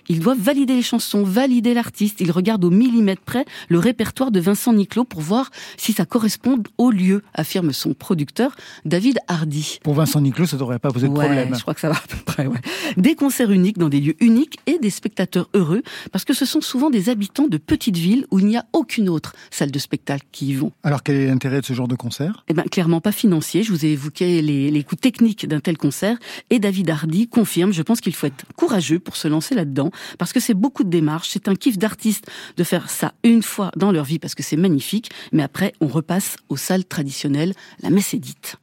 A: Ils doivent valider les chansons, valider l'artiste. Ils regardent au millimètre près le répertoire de Vincent Niclot pour voir si ça correspond au lieu, affirme son producteur David Hardy.
C: Pour Vincent Niclot, ça devrait pas poser de
A: Ouais,
C: problème.
A: Je crois que ça va à peu près. Ouais. Des concerts uniques dans des lieux uniques et des spectateurs heureux, parce que ce sont souvent des habitants de petites villes où il n'y a aucune autre salle de spectacle qui y vont.
C: Alors quel est l'intérêt de ce genre de concert?
A: Eh ben, clairement pas financier. Je vous ai évoqué les, les coûts techniques d'un tel concert. Et David Hardy confirme, je pense qu'il faut être courageux pour se lancer là-dedans, parce que c'est beaucoup de démarches. C'est un kiff d'artiste de faire ça une fois dans leur vie, parce que c'est magnifique. Mais après, on repasse aux salles traditionnelles. La messe est dite.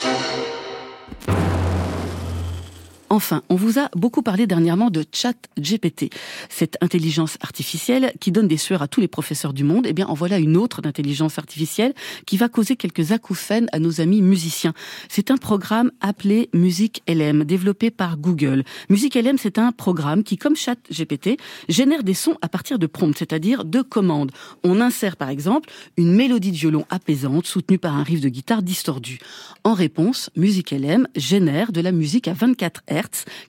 A: Enfin, on vous a beaucoup parlé dernièrement de Chat GPT, cette intelligence artificielle qui donne des sueurs à tous les professeurs du monde. Eh bien, en voilà une autre d'intelligence artificielle qui va causer quelques acouphènes à nos amis musiciens. C'est un programme appelé Music LM, développé par Google. Music LM, c'est un programme qui, comme Chat GPT, génère des sons à partir de prompts, c'est-à-dire de commandes. On insère, par exemple, une mélodie de violon apaisante soutenue par un riff de guitare distordu. En réponse, Music LM génère de la musique à 24 Hz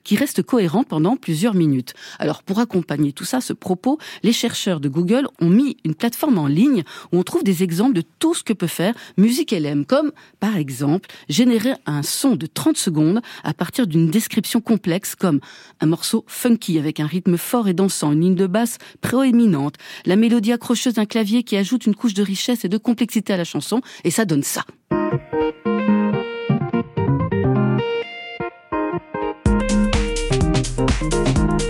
A: qui reste cohérente pendant plusieurs minutes. Alors pour accompagner tout ça, ce propos, les chercheurs de Google ont mis une plateforme en ligne où on trouve des exemples de tout ce que peut faire Music LM, comme par exemple générer un son de 30 secondes à partir d'une description complexe comme un morceau funky avec un rythme fort et dansant, une ligne de basse proéminente, la mélodie accrocheuse d'un clavier qui ajoute une couche de richesse et de complexité à la chanson, et ça donne ça.
C: Música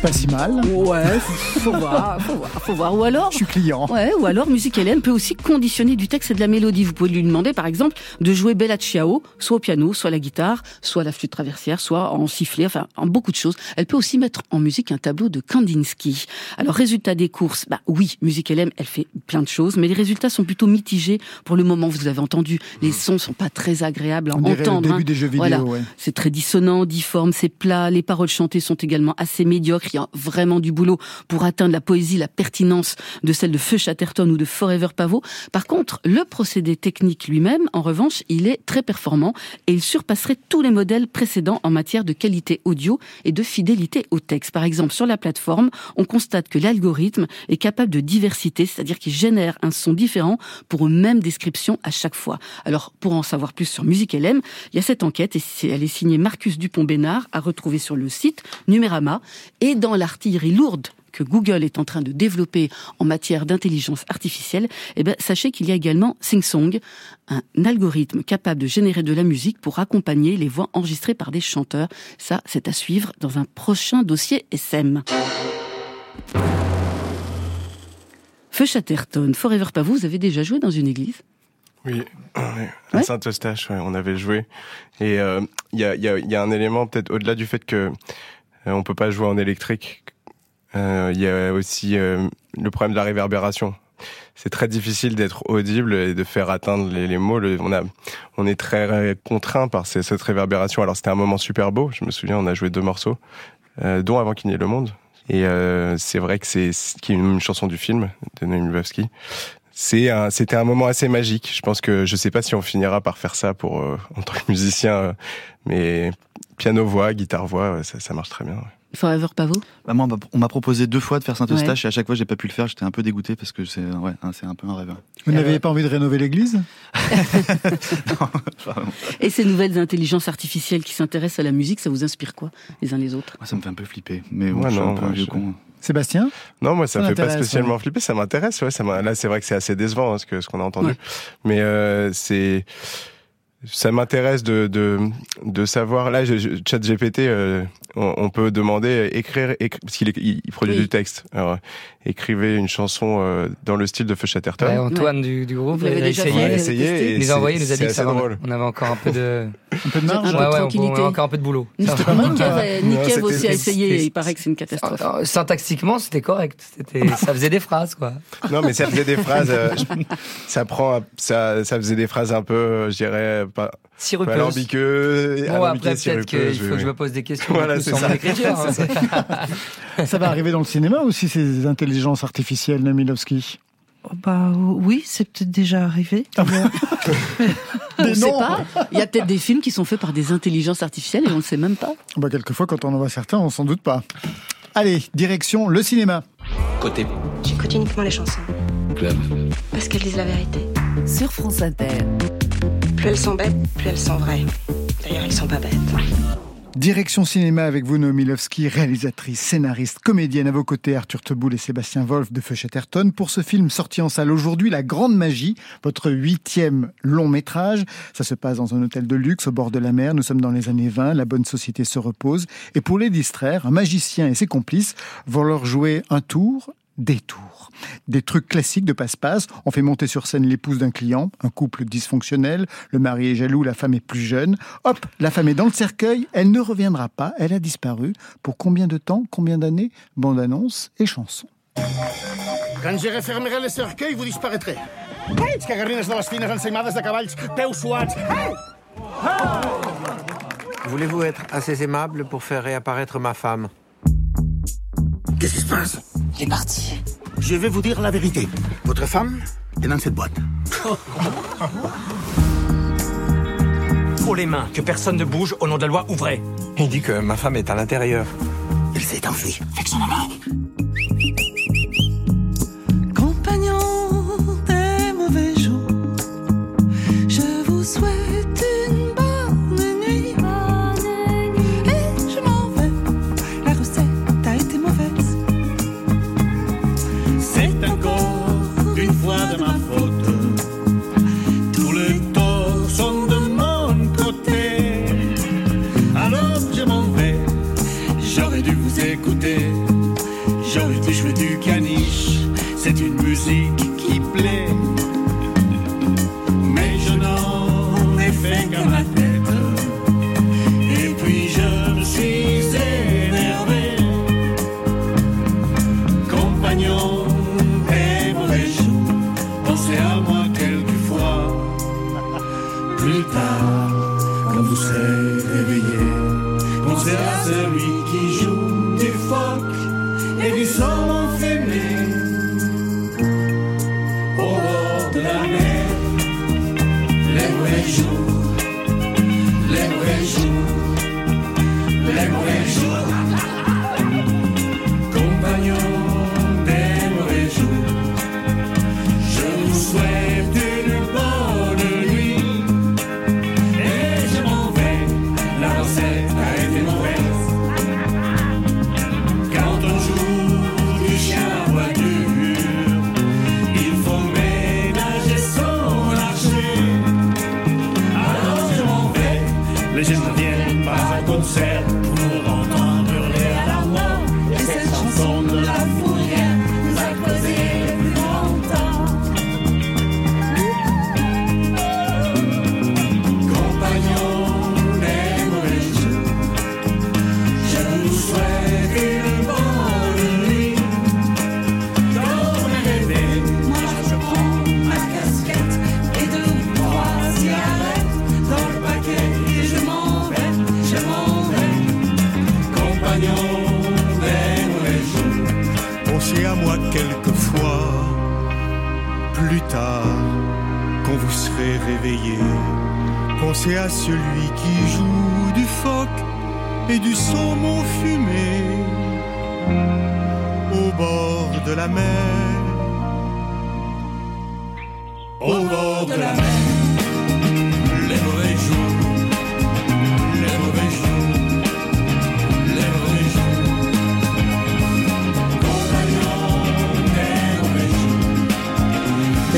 C: C'est pas si mal.
A: Ouais, faut voir, faut voir, faut voir. Ou alors,
C: Je suis client.
A: Ouais, ou alors Musique Hélène peut aussi conditionner du texte et de la mélodie. Vous pouvez lui demander, par exemple, de jouer Bella Ciao, soit au piano, soit à la guitare, soit à la flûte traversière, soit en sifflet, enfin, en beaucoup de choses. Elle peut aussi mettre en musique un tableau de Kandinsky. Alors, résultat des courses, bah oui, Musique Hélène, elle fait plein de choses, mais les résultats sont plutôt mitigés pour le moment. Vous avez entendu, les sons sont pas très agréables à
C: On dirait le
A: entendre.
C: début
A: hein.
C: des jeux vidéo,
A: Voilà.
C: ouais.
A: C'est très dissonant, difforme, c'est plat. Les paroles chantées sont également assez médiocres. Il y a vraiment du boulot pour atteindre la poésie, la pertinence de celle de Feu Chatterton ou de Forever Pavot. Par contre, le procédé technique lui-même, en revanche, il est très performant et il surpasserait tous les modèles précédents en matière de qualité audio et de fidélité au texte. Par exemple, sur la plateforme, on constate que l'algorithme est capable de diversité, c'est-à-dire qu'il génère un son différent pour une même description à chaque fois. Alors, pour en savoir plus sur Musique LM, il y a cette enquête et elle est signée Marcus Dupont-Bénard à retrouver sur le site Numérama et dans l'artillerie lourde que Google est en train de développer en matière d'intelligence artificielle, eh ben, sachez qu'il y a également SingSong, un algorithme capable de générer de la musique pour accompagner les voix enregistrées par des chanteurs. Ça, c'est à suivre dans un prochain dossier SM. Feu Chatterton, Forever Pavot, vous avez déjà joué dans une église?
D: Oui, ouais. à Saint-Eustache, ouais, on avait joué. Et euh, il y, a, il y, a, il y a un élément peut-être au-delà du fait que on peut pas jouer en électrique. Euh, Il y a aussi euh, le problème de la réverbération. C'est très difficile d'être audible et de faire atteindre les, mots. On, est très contraint par cette réverbération. Alors c'était un moment super beau. Je me souviens, on a joué deux morceaux, euh, dont Avant qu'il n'y ait le monde. Et euh, c'est vrai que c'est une, chanson du film de Noémie c'était un moment assez magique. Je pense que je sais pas si on finira par faire ça pour euh, en tant que musicien, euh, mais piano-voix, guitare-voix, ça, ça marche très bien. ouais.
A: Forever Pavo
F: Bah, moi, on m'a- proposé deux fois de faire Saint-Eustache
A: Ouais.
F: et à chaque fois, j'ai pas pu le faire. J'étais un peu dégoûté parce que c'est ouais, c'est un peu un rêve.
C: Vous n'avez pas envie de rénover l'église?
A: Et ces nouvelles intelligences artificielles qui s'intéressent à la musique, ça vous inspire quoi, les uns les autres?
F: Moi, ça me fait un peu flipper. Mais bon, je suis
D: non,
F: un peu un
D: moi,
F: vieux
D: je-
F: con.
C: Sébastien?
D: Non, moi, ça,
C: Ça
D: me fait pas spécialement
C: ouais.
D: flipper, ça m'intéresse, ouais, ça m'a- là, c'est vrai que c'est assez décevant, hein, ce que, ce qu'on a entendu.
A: Ouais.
D: Mais, euh, c'est, ça m'intéresse de, de, de savoir, là, je, je, chat GPT, euh, on, on peut demander, euh, écrire, écri- parce qu'il est- il, il produit
A: Oui.
D: du texte. Alors, euh, écrivez une chanson euh, dans le style de Feu Chatterton.
H: Ouais, Antoine du, du groupe, il a essayé.
D: essayé
H: nous a
D: c'est-
H: envoyé, il nous a
D: c'est
H: dit que ça va,
D: drôle.
H: on avait encore un peu de,
C: Un peu de marge
H: ouais, ouais, on,
A: tranquillité.
H: on a encore un peu de boulot.
A: Cave
D: c'était-
A: aussi a essayé, il paraît que c'est une catastrophe.
H: Euh, Syntaxiquement, c'était correct. Ça faisait des phrases, quoi.
D: Non, mais ça faisait des phrases, euh, je- ça prend, ça, ça faisait des phrases un peu, euh, je dirais, pas, pas
H: Sirupeuses.
D: alambiqueux,
H: Bon, après, peut-être qu'il faut
D: oui,
H: que je me pose des questions
D: Voilà, c'est
H: sur
D: ça.
H: hein.
C: Ça va arriver dans le cinéma aussi, ces intelligences artificielles, Namilovski
G: Oh, Bah oui, c'est peut-être déjà arrivé.
A: On ne sait pas. Il y a peut-être des films qui sont faits par des intelligences artificielles et on ne sait même pas.
C: bah, Quelquefois, quand on en voit certains, on s'en doute pas. Allez, direction le cinéma.
M: Côté
O: J'écoute uniquement les chansons.
M: club.
O: Parce qu'elles disent la vérité.
E: Sur France Inter.
O: Plus elles sont bêtes, plus elles sont vraies. D'ailleurs, elles sont pas bêtes.
C: Direction cinéma avec vous, Noémie Lovski, réalisatrice, scénariste, comédienne à vos côtés, Arthur Teboul et Sébastien Wolf de Feu Chatterton. Pour ce film sorti en salle aujourd'hui, La Grande Magie, votre huitième long métrage. Ça se passe dans un hôtel de luxe au bord de la mer. Nous sommes dans les années 20, la bonne société se repose. Et pour les distraire, un magicien et ses complices vont leur jouer un tour, des tours. Des trucs classiques de passe-passe. On fait monter sur scène l'épouse d'un client, un couple dysfonctionnel, le mari est jaloux, la femme est plus jeune. Hop, la femme est dans le cercueil, elle ne reviendra pas, elle a disparu. Pour combien de temps, combien d'années? Bande-annonce et chanson.
P: Quand je refermerai le cercueil, vous disparaîtrez. Hey, cagarrines de les fines ensaïmades de cavalls, peus suats. Hey!
Q: Voulez-vous être assez aimable pour faire réapparaître ma femme?
P: Qu'est-ce qui se passe? Il est parti. Je vais vous dire la vérité. Votre femme est dans cette boîte.
R: Haut les mains, que personne ne bouge, au nom de la loi, ouvrez.
Q: Il dit que ma femme est à l'intérieur.
P: Elle s'est enfuie avec son amant.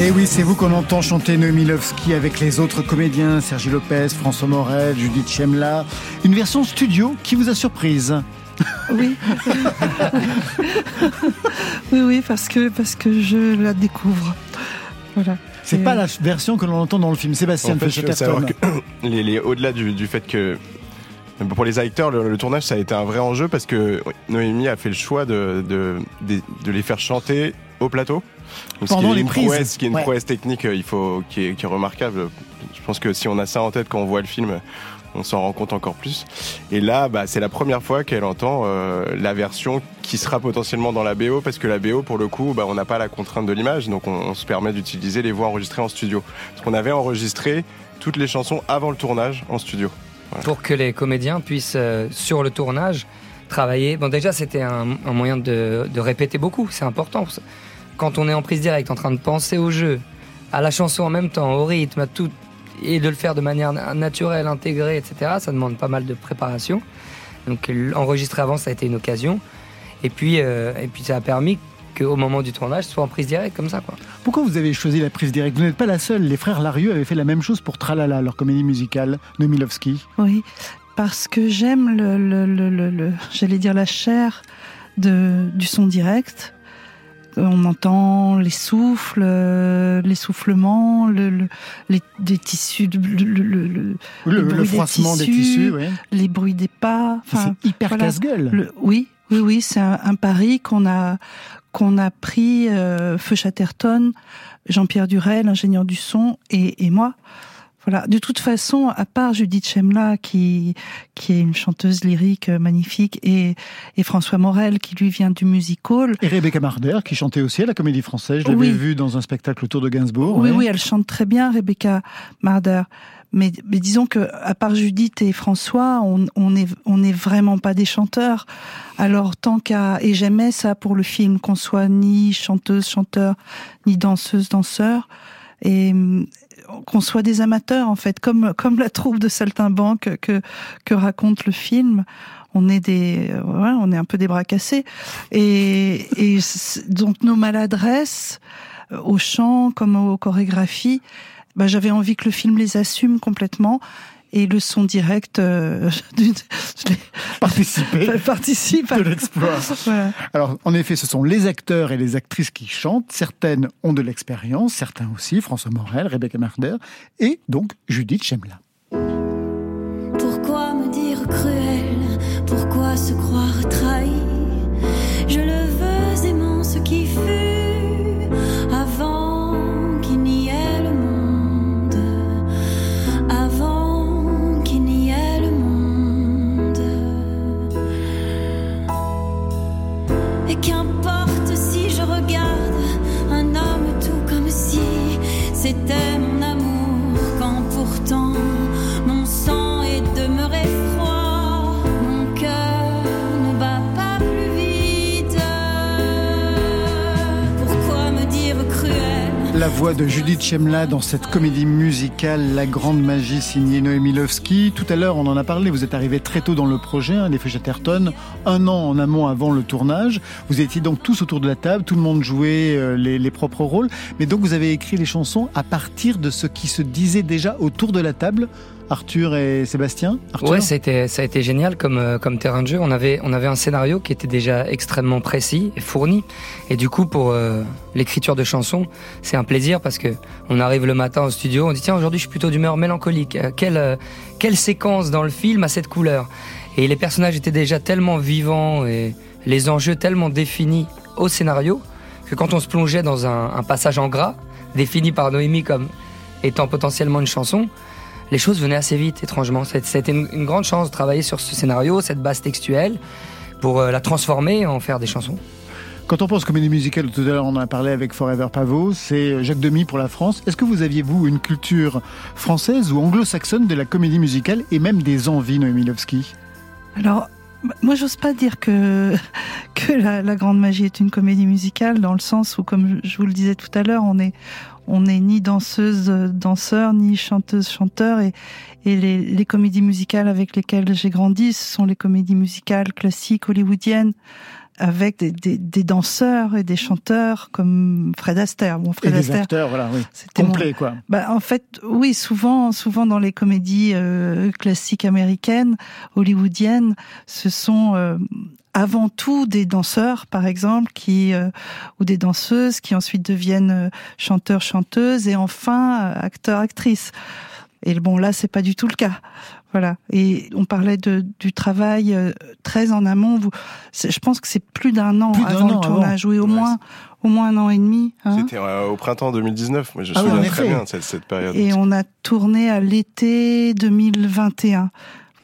L: Et
C: Eh oui, c'est vous qu'on entend chanter Noémie Lovski avec les autres comédiens, Sergi Lopez, François Morel, Judith Chemla. Une version studio qui vous a surprise.
G: Oui. oui, oui, parce que, parce que je la découvre. Voilà.
C: C'est
G: Et-
C: pas la version que l'on entend dans le film. Sébastien
D: En fait, je veux
C: Chatterton.
D: savoir que les, les- au-delà du, du fait que pour les acteurs, le, le tournage ça a été un vrai enjeu parce que Noémie a fait le choix de, de, de, de les faire chanter au plateau. Donc, ce qui
C: Pendant
D: est
C: les
D: une
C: prises.
D: prouesse, qui est une
C: Ouais.
D: prouesse technique, euh, il faut qui est, qui est remarquable. Je pense que si on a ça en tête quand on voit le film, on s'en rend compte encore plus. Et là, bah, c'est la première fois qu'elle entend euh, la version qui sera potentiellement dans la BO, parce que la BO, pour le coup, bah, on n'a pas la contrainte de l'image, donc on, on se permet d'utiliser les voix enregistrées en studio. Parce qu'on avait enregistré toutes les chansons avant le tournage en studio. Voilà.
H: pour que les comédiens puissent, euh, sur le tournage, travailler. Bon, déjà, c'était un, un moyen de, de répéter beaucoup, c'est important. Quand on est en prise directe, en train de penser au jeu, à la chanson en même temps, au rythme, à tout, et de le faire de manière na- naturelle, intégrée, etc., ça demande pas mal de préparation. Donc, enregistrer avant, ça a été une occasion. Et puis, euh, et puis ça a permis qu'au moment du tournage, ce soit en prise directe, comme ça, quoi.
C: Pourquoi vous avez choisi la prise directe? Vous n'êtes pas la seule. Les frères Larieux avaient fait la même chose pour Tralala, leur comédie musicale, Noémie Lovski.
G: Oui, parce que j'aime le, le, le, le- le- j'allais dire la chair de, du son direct. On entend les souffles, euh, l'essoufflement, le, le, les, des tissus, le, le, le, le-
C: Le-
G: les
C: le
G: bruits des
C: froissement des tissus,
G: les bruits des pas. Enfin,
C: C'est hyper casse-gueule.
G: le- Oui, oui, oui, c'est un, un pari qu'on a qu'on a pris euh, Feu Chatterton, Jean-Pierre Durel, ingénieur du son, et, et moi. Voilà. De toute façon, à part Judith Chemla, qui qui est une chanteuse lyrique euh, magnifique, et, et François Morel, qui lui vient du musical.
C: Et Rebecca Marder, qui chantait aussi à la Comédie Française. Je l'avais
G: Oui.
C: vue dans un spectacle autour de Gainsbourg.
G: Oui,
C: ouais.
G: oui, elle chante très bien, Rebecca Marder. Mais, mais disons que, à part Judith et François, on on est on n'est vraiment pas des chanteurs. Alors tant qu'à et j'aimais ça pour le film qu'on soit ni chanteuse chanteur ni danseuse danseur et qu'on soit des amateurs en fait, comme comme la troupe de saltimbanque que que raconte le film. On est des, on est un peu des bras cassés et et donc nos maladresses euh, au chant comme aux chorégraphies, bah, j'avais envie que le film les assume complètement et le son direct euh, d'une- je l'ai-
C: Participer
G: participe
C: de l'exploit.
G: Voilà.
C: Alors, en effet, ce sont les acteurs et les actrices qui chantent. Certaines ont de l'expérience, certains aussi, François Morel, Rebecca Marder, et donc Judith Chemla.
L: Qu'importe si je regarde un homme tout comme si c'était
C: La voix de Judith Chemla dans cette comédie musicale La Grande Magie signée Noémie Lovski. Tout à l'heure, on en a parlé, vous êtes arrivé très tôt dans le projet, hein, les Feux Chatterton, un an en amont avant le tournage. Vous étiez donc tous autour de la table, tout le monde jouait euh, les, les propres rôles. Mais donc vous avez écrit les chansons à partir de ce qui se disait déjà autour de la table, Arthur et Sébastien Arthur
H: Ouais, ça a été, génial comme, euh, comme terrain de jeu. On avait, un scénario qui était déjà extrêmement précis et fourni. Et du coup, pour euh, l'écriture de chansons, c'est un plaisir parce que on arrive le matin au studio, on dit tiens, aujourd'hui je suis plutôt d'humeur mélancolique. Euh, quelle, séquence dans le film a cette couleur? Et les personnages étaient déjà tellement vivants et les enjeux tellement définis au scénario que quand on se plongeait dans un passage en gras, défini par Noémie comme étant potentiellement une chanson, les choses venaient assez vite, étrangement. Été une, une grande chance de travailler sur ce scénario, cette base textuelle, pour euh, la transformer et en faire des chansons.
C: Quand on pense comédie musicale, tout à l'heure on en a parlé avec Forever Pavot, c'est Jacques Demy pour la France. Est-ce que vous aviez, vous, une culture française ou anglo-saxonne de la comédie musicale et même des envies, Noémie Lovski?
G: Alors, moi, j'ose pas dire que que la, la Grande Magie est une comédie musicale dans le sens où, comme je vous le disais tout à l'heure, on est on n'est ni danseuse, danseur, ni chanteuse, chanteur, et, et les, les comédies musicales avec lesquelles j'ai grandi, ce sont les comédies musicales classiques hollywoodiennes avec des, des, des danseurs et des chanteurs comme Fred Astaire. Bon,
C: Et
G: Fred
C: des
G: Astaire,
C: acteurs, voilà, oui.
G: mon-
C: Complet, quoi.
G: bah, en fait, oui, souvent, souvent dans les comédies euh, classiques américaines, hollywoodiennes, ce sont euh, avant tout des danseurs, par exemple, qui euh, ou des danseuses qui ensuite deviennent euh, chanteurs, chanteuses et enfin euh, acteurs, actrices. Et bon, là, c'est pas du tout le cas. Voilà. Et on parlait de, du travail euh, très en amont. Vous, je pense que c'est plus d'un an
C: Plus d'un
G: avant
C: an
G: le tournage. Oui, au
D: Ouais,
G: moins, au moins un an et demi. hein.
D: C'était euh, au printemps 2019. Moi, je me
C: Ah oui,
D: souviens
C: en
D: très bien de cette, cette période.
G: Et on a tourné à l'été 2021.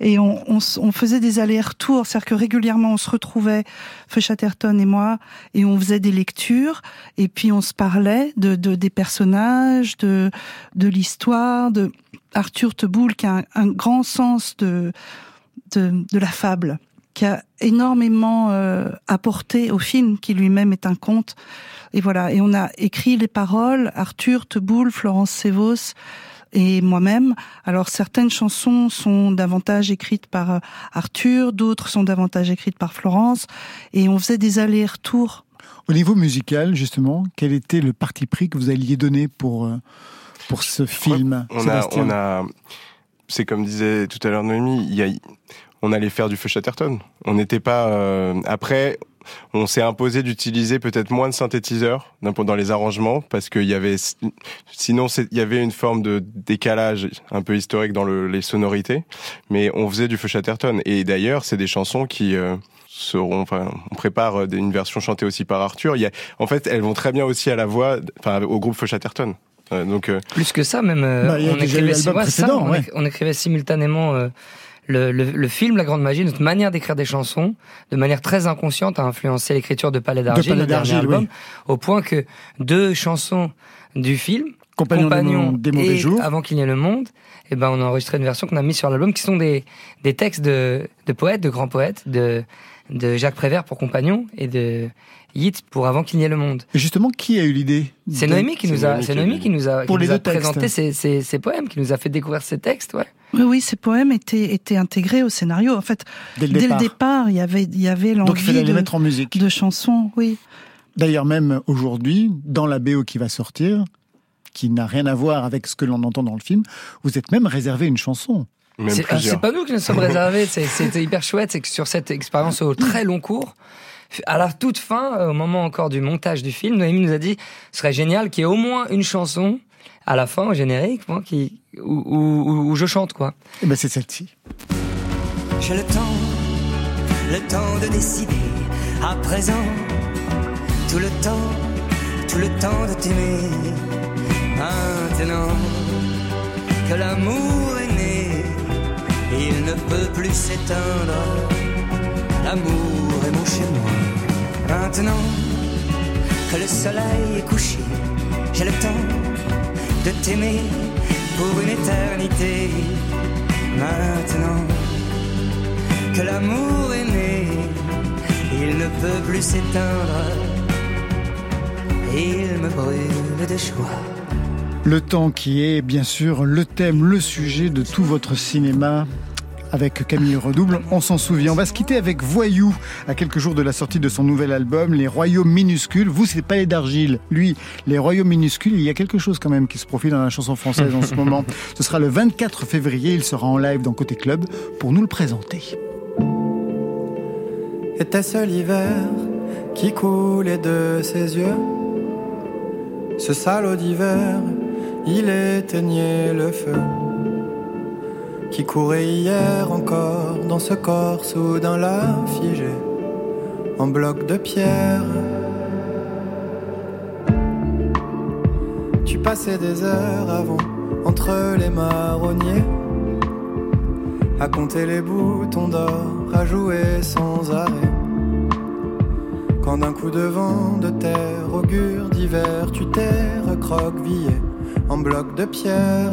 G: Et on, on on faisait des allers-retours, c'est-à-dire que régulièrement on se retrouvait, Feu Chatterton et moi, et on faisait des lectures, et puis on se parlait de, de des personnages, de de l'histoire, de Arthur Teboul qui a un, un grand sens de, de de la fable, qui a énormément euh, apporté au film, qui lui-même est un conte. Et voilà, et on a écrit les paroles, Arthur Teboul, Florence Sévos et moi-même. Alors certaines chansons sont davantage écrites par euh, Arthur, d'autres sont davantage écrites par Florence, et on faisait des allers-retours.
C: Au niveau musical, justement, quel était le parti pris que vous alliez donner pour, euh, pour ce film
D: On a,
C: Sébastien
D: on a, c'est comme disait tout à l'heure Noémie, il y a, on allait faire du feu Chatterton. On n'était pas, euh, après, on s'est imposé d'utiliser peut-être moins de synthétiseurs dans les arrangements parce qu'il y avait, sinon c'est- il y avait une forme de décalage un peu historique dans le, les sonorités, mais on faisait du feu Chatterton. Et d'ailleurs, c'est des chansons qui, euh, seront, enfin, on prépare euh, une version chantée aussi par Arthur. Il y a, en fait, elles vont très bien aussi à la voix, enfin, au groupe Feu Chatterton. Euh, donc, euh,
H: Plus que ça, même, euh,
C: Bah,
H: on, écrivait,
C: l'album
H: ouais, ça,
C: précédent,
H: on,
C: ouais.
H: éc- on écrivait simultanément euh, le, le, le film La Grande Magie, notre manière d'écrire des chansons, de manière très inconsciente, a influencé l'écriture de Palais d'Argile,
C: Palais
H: le dernier album,
C: oui.
H: au point que deux chansons du film,
C: Compagnon des mo- des mauvais
H: et
C: jours.
H: Avant qu'il n'y ait le monde, et ben on a enregistré une version qu'on a mise sur l'album, qui sont des, des textes de, de poètes, de grands poètes, de, de Jacques Prévert pour Compagnon et de Yeats pour Avant qu'il n'y ait le monde.
C: Et justement, qui a eu l'idée
H: C'est
C: de-
H: Noémie qui nous a, c'est Noémie qui nous a,
C: Pour
H: qui
C: les
H: nous a
C: deux textes.
H: présenté ces, ces, ces poèmes, qui nous a fait découvrir ces textes, ouais.
G: Oui, oui, ces poèmes étaient, étaient intégrés au scénario. En fait,
C: Dès le départ.
G: départ, il y avait, il y avait
C: Donc il fallait
G: l'envie
C: les
G: de,
C: mettre en musique.
G: de chansons, oui.
C: D'ailleurs, même aujourd'hui, dans la BO qui va sortir, qui n'a rien à voir avec ce que l'on entend dans le film, vous êtes même réservé une chanson.
H: C'est ah, c'est pas nous qui nous sommes réservés, c'est- c'était hyper chouette, c'est que sur cette expérience au très long cours, à la toute fin, euh, au moment encore du montage du film, Noémie nous a dit, ce serait génial qu'il y ait au moins une chanson à la fin, au générique, moi, qui, où, où- où- je chante, quoi.
C: Et ben c'est celle-ci.
S: J'ai le temps, le temps de décider. À présent, tout le temps, tout le temps de t'aimer. Maintenant que l'amour est né, il ne peut plus s'éteindre. L'amour chez moi. Maintenant que le soleil est couché, j'ai le temps de t'aimer pour une éternité. Maintenant que l'amour est né, il ne peut plus s'éteindre. Il me brûle de joie.
C: Le temps qui est bien sûr le thème, le sujet de tout votre cinéma. Avec Camille Redouble, on s'en souvient. On va se quitter avec Voyou, à quelques jours de la sortie de son nouvel album, Les Royaumes Minuscules. Vous, c'est Palais d'Argile. Lui, Les Royaumes Minuscules, il y a quelque chose quand même qui se profile dans la chanson française en ce moment. Ce sera le 24 février, il sera en live dans Côté Club pour nous le présenter.
B: Était-ce l'hiver qui coulait de ses yeux? Ce salaud d'hiver, il éteignait le feu qui courait hier encore dans ce corps soudain là figé en bloc de pierre. Tu passais des heures avant entre les marronniers à compter les boutons d'or, à jouer sans arrêt. Quand d'un coup de vent de terre augure d'hiver, tu t'es recroquevillé en bloc de pierre.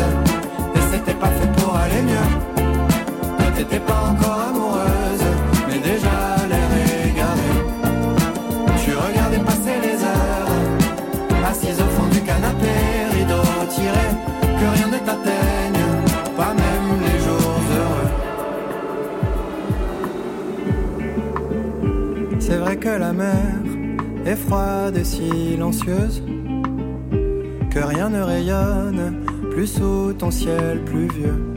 B: t'étais pas encore amoureuse, mais déjà l'air égaré. Tu regardais passer les heures, assise au fond du canapé, rideau tiré, que rien ne t'atteigne, pas même les jours heureux. C'est vrai que la mer est froide et silencieuse, que rien ne rayonne plus sous ton ciel pluvieux.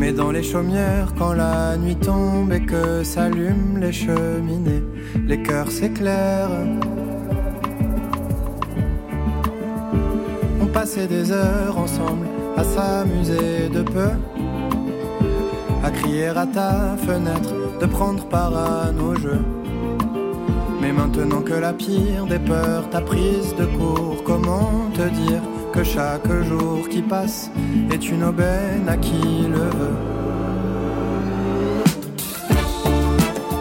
B: Mais dans les chaumières, quand la nuit tombe et que s'allument les cheminées, les cœurs s'éclairent. On passait des heures ensemble à s'amuser de peu, à crier à ta fenêtre, de prendre part à nos jeux. Mais maintenant que la pire des peurs t'a prise de court, comment te dire que chaque jour qui passe est une aubaine à qui le veut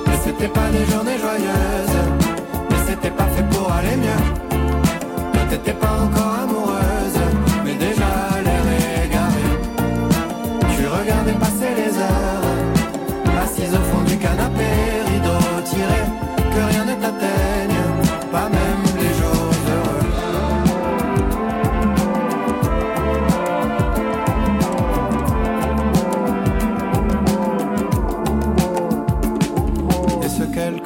B: Mais c'était pas des journées joyeuses, mais c'était pas fait pour aller mieux. T'étais pas encore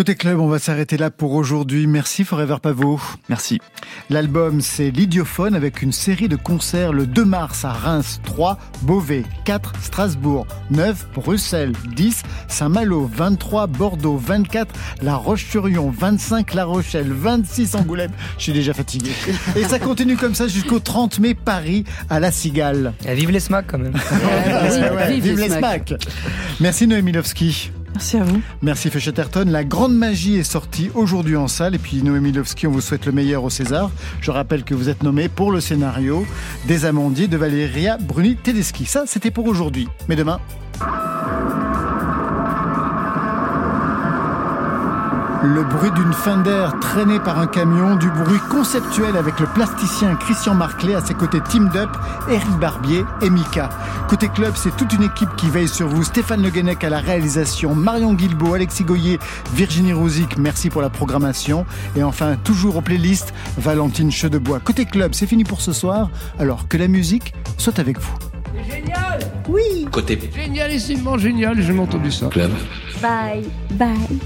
C: Côté club, on va s'arrêter là pour aujourd'hui. Merci Forever Pavot.
F: Merci.
C: L'album, c'est l'Idiophone avec une série de concerts le 2 mars à Reims 3, Beauvais 4, Strasbourg 9, Bruxelles 10, Saint-Malo 23, Bordeaux 24, La Roche-sur-Yon 25, La Rochelle 26, Angoulême. Je suis déjà fatigué. Et ça continue comme ça jusqu'au 30 mai, Paris à La Cigale.
H: Et vive les SMAC quand même.
C: Ouais, ouais,
A: vive
C: vive
A: les. Smack.
C: Merci Noémie Lovski.
G: Merci à vous.
C: Merci Chatterton. La Grande Magie est sortie aujourd'hui en salle. Et puis Noémie Lovski, on vous souhaite le meilleur au César. Je rappelle que vous êtes nommé pour le scénario des Amandiers de Valéria Bruni Tedeschi. Ça, c'était pour aujourd'hui. Mais demain. Le bruit d'une Fender traînée par un camion, du bruit conceptuel avec le plasticien Christian Marclay à ses côtés Team Up, Eric Barbier et Mika. Côté club, c'est toute une équipe qui veille sur vous. Stéphane Le Guenec à la réalisation, Marion Guilbeault, Alexis Goyer, Virginie Rouzic, merci pour la programmation. Et enfin, toujours aux playlists, Valentine Chedebois. Côté club, c'est fini pour ce soir. Alors que la musique soit avec vous.
T: Génial
M: Côté
T: Génialissimement génial, j'ai entendu ça.
M: club.
U: Bye. Bye.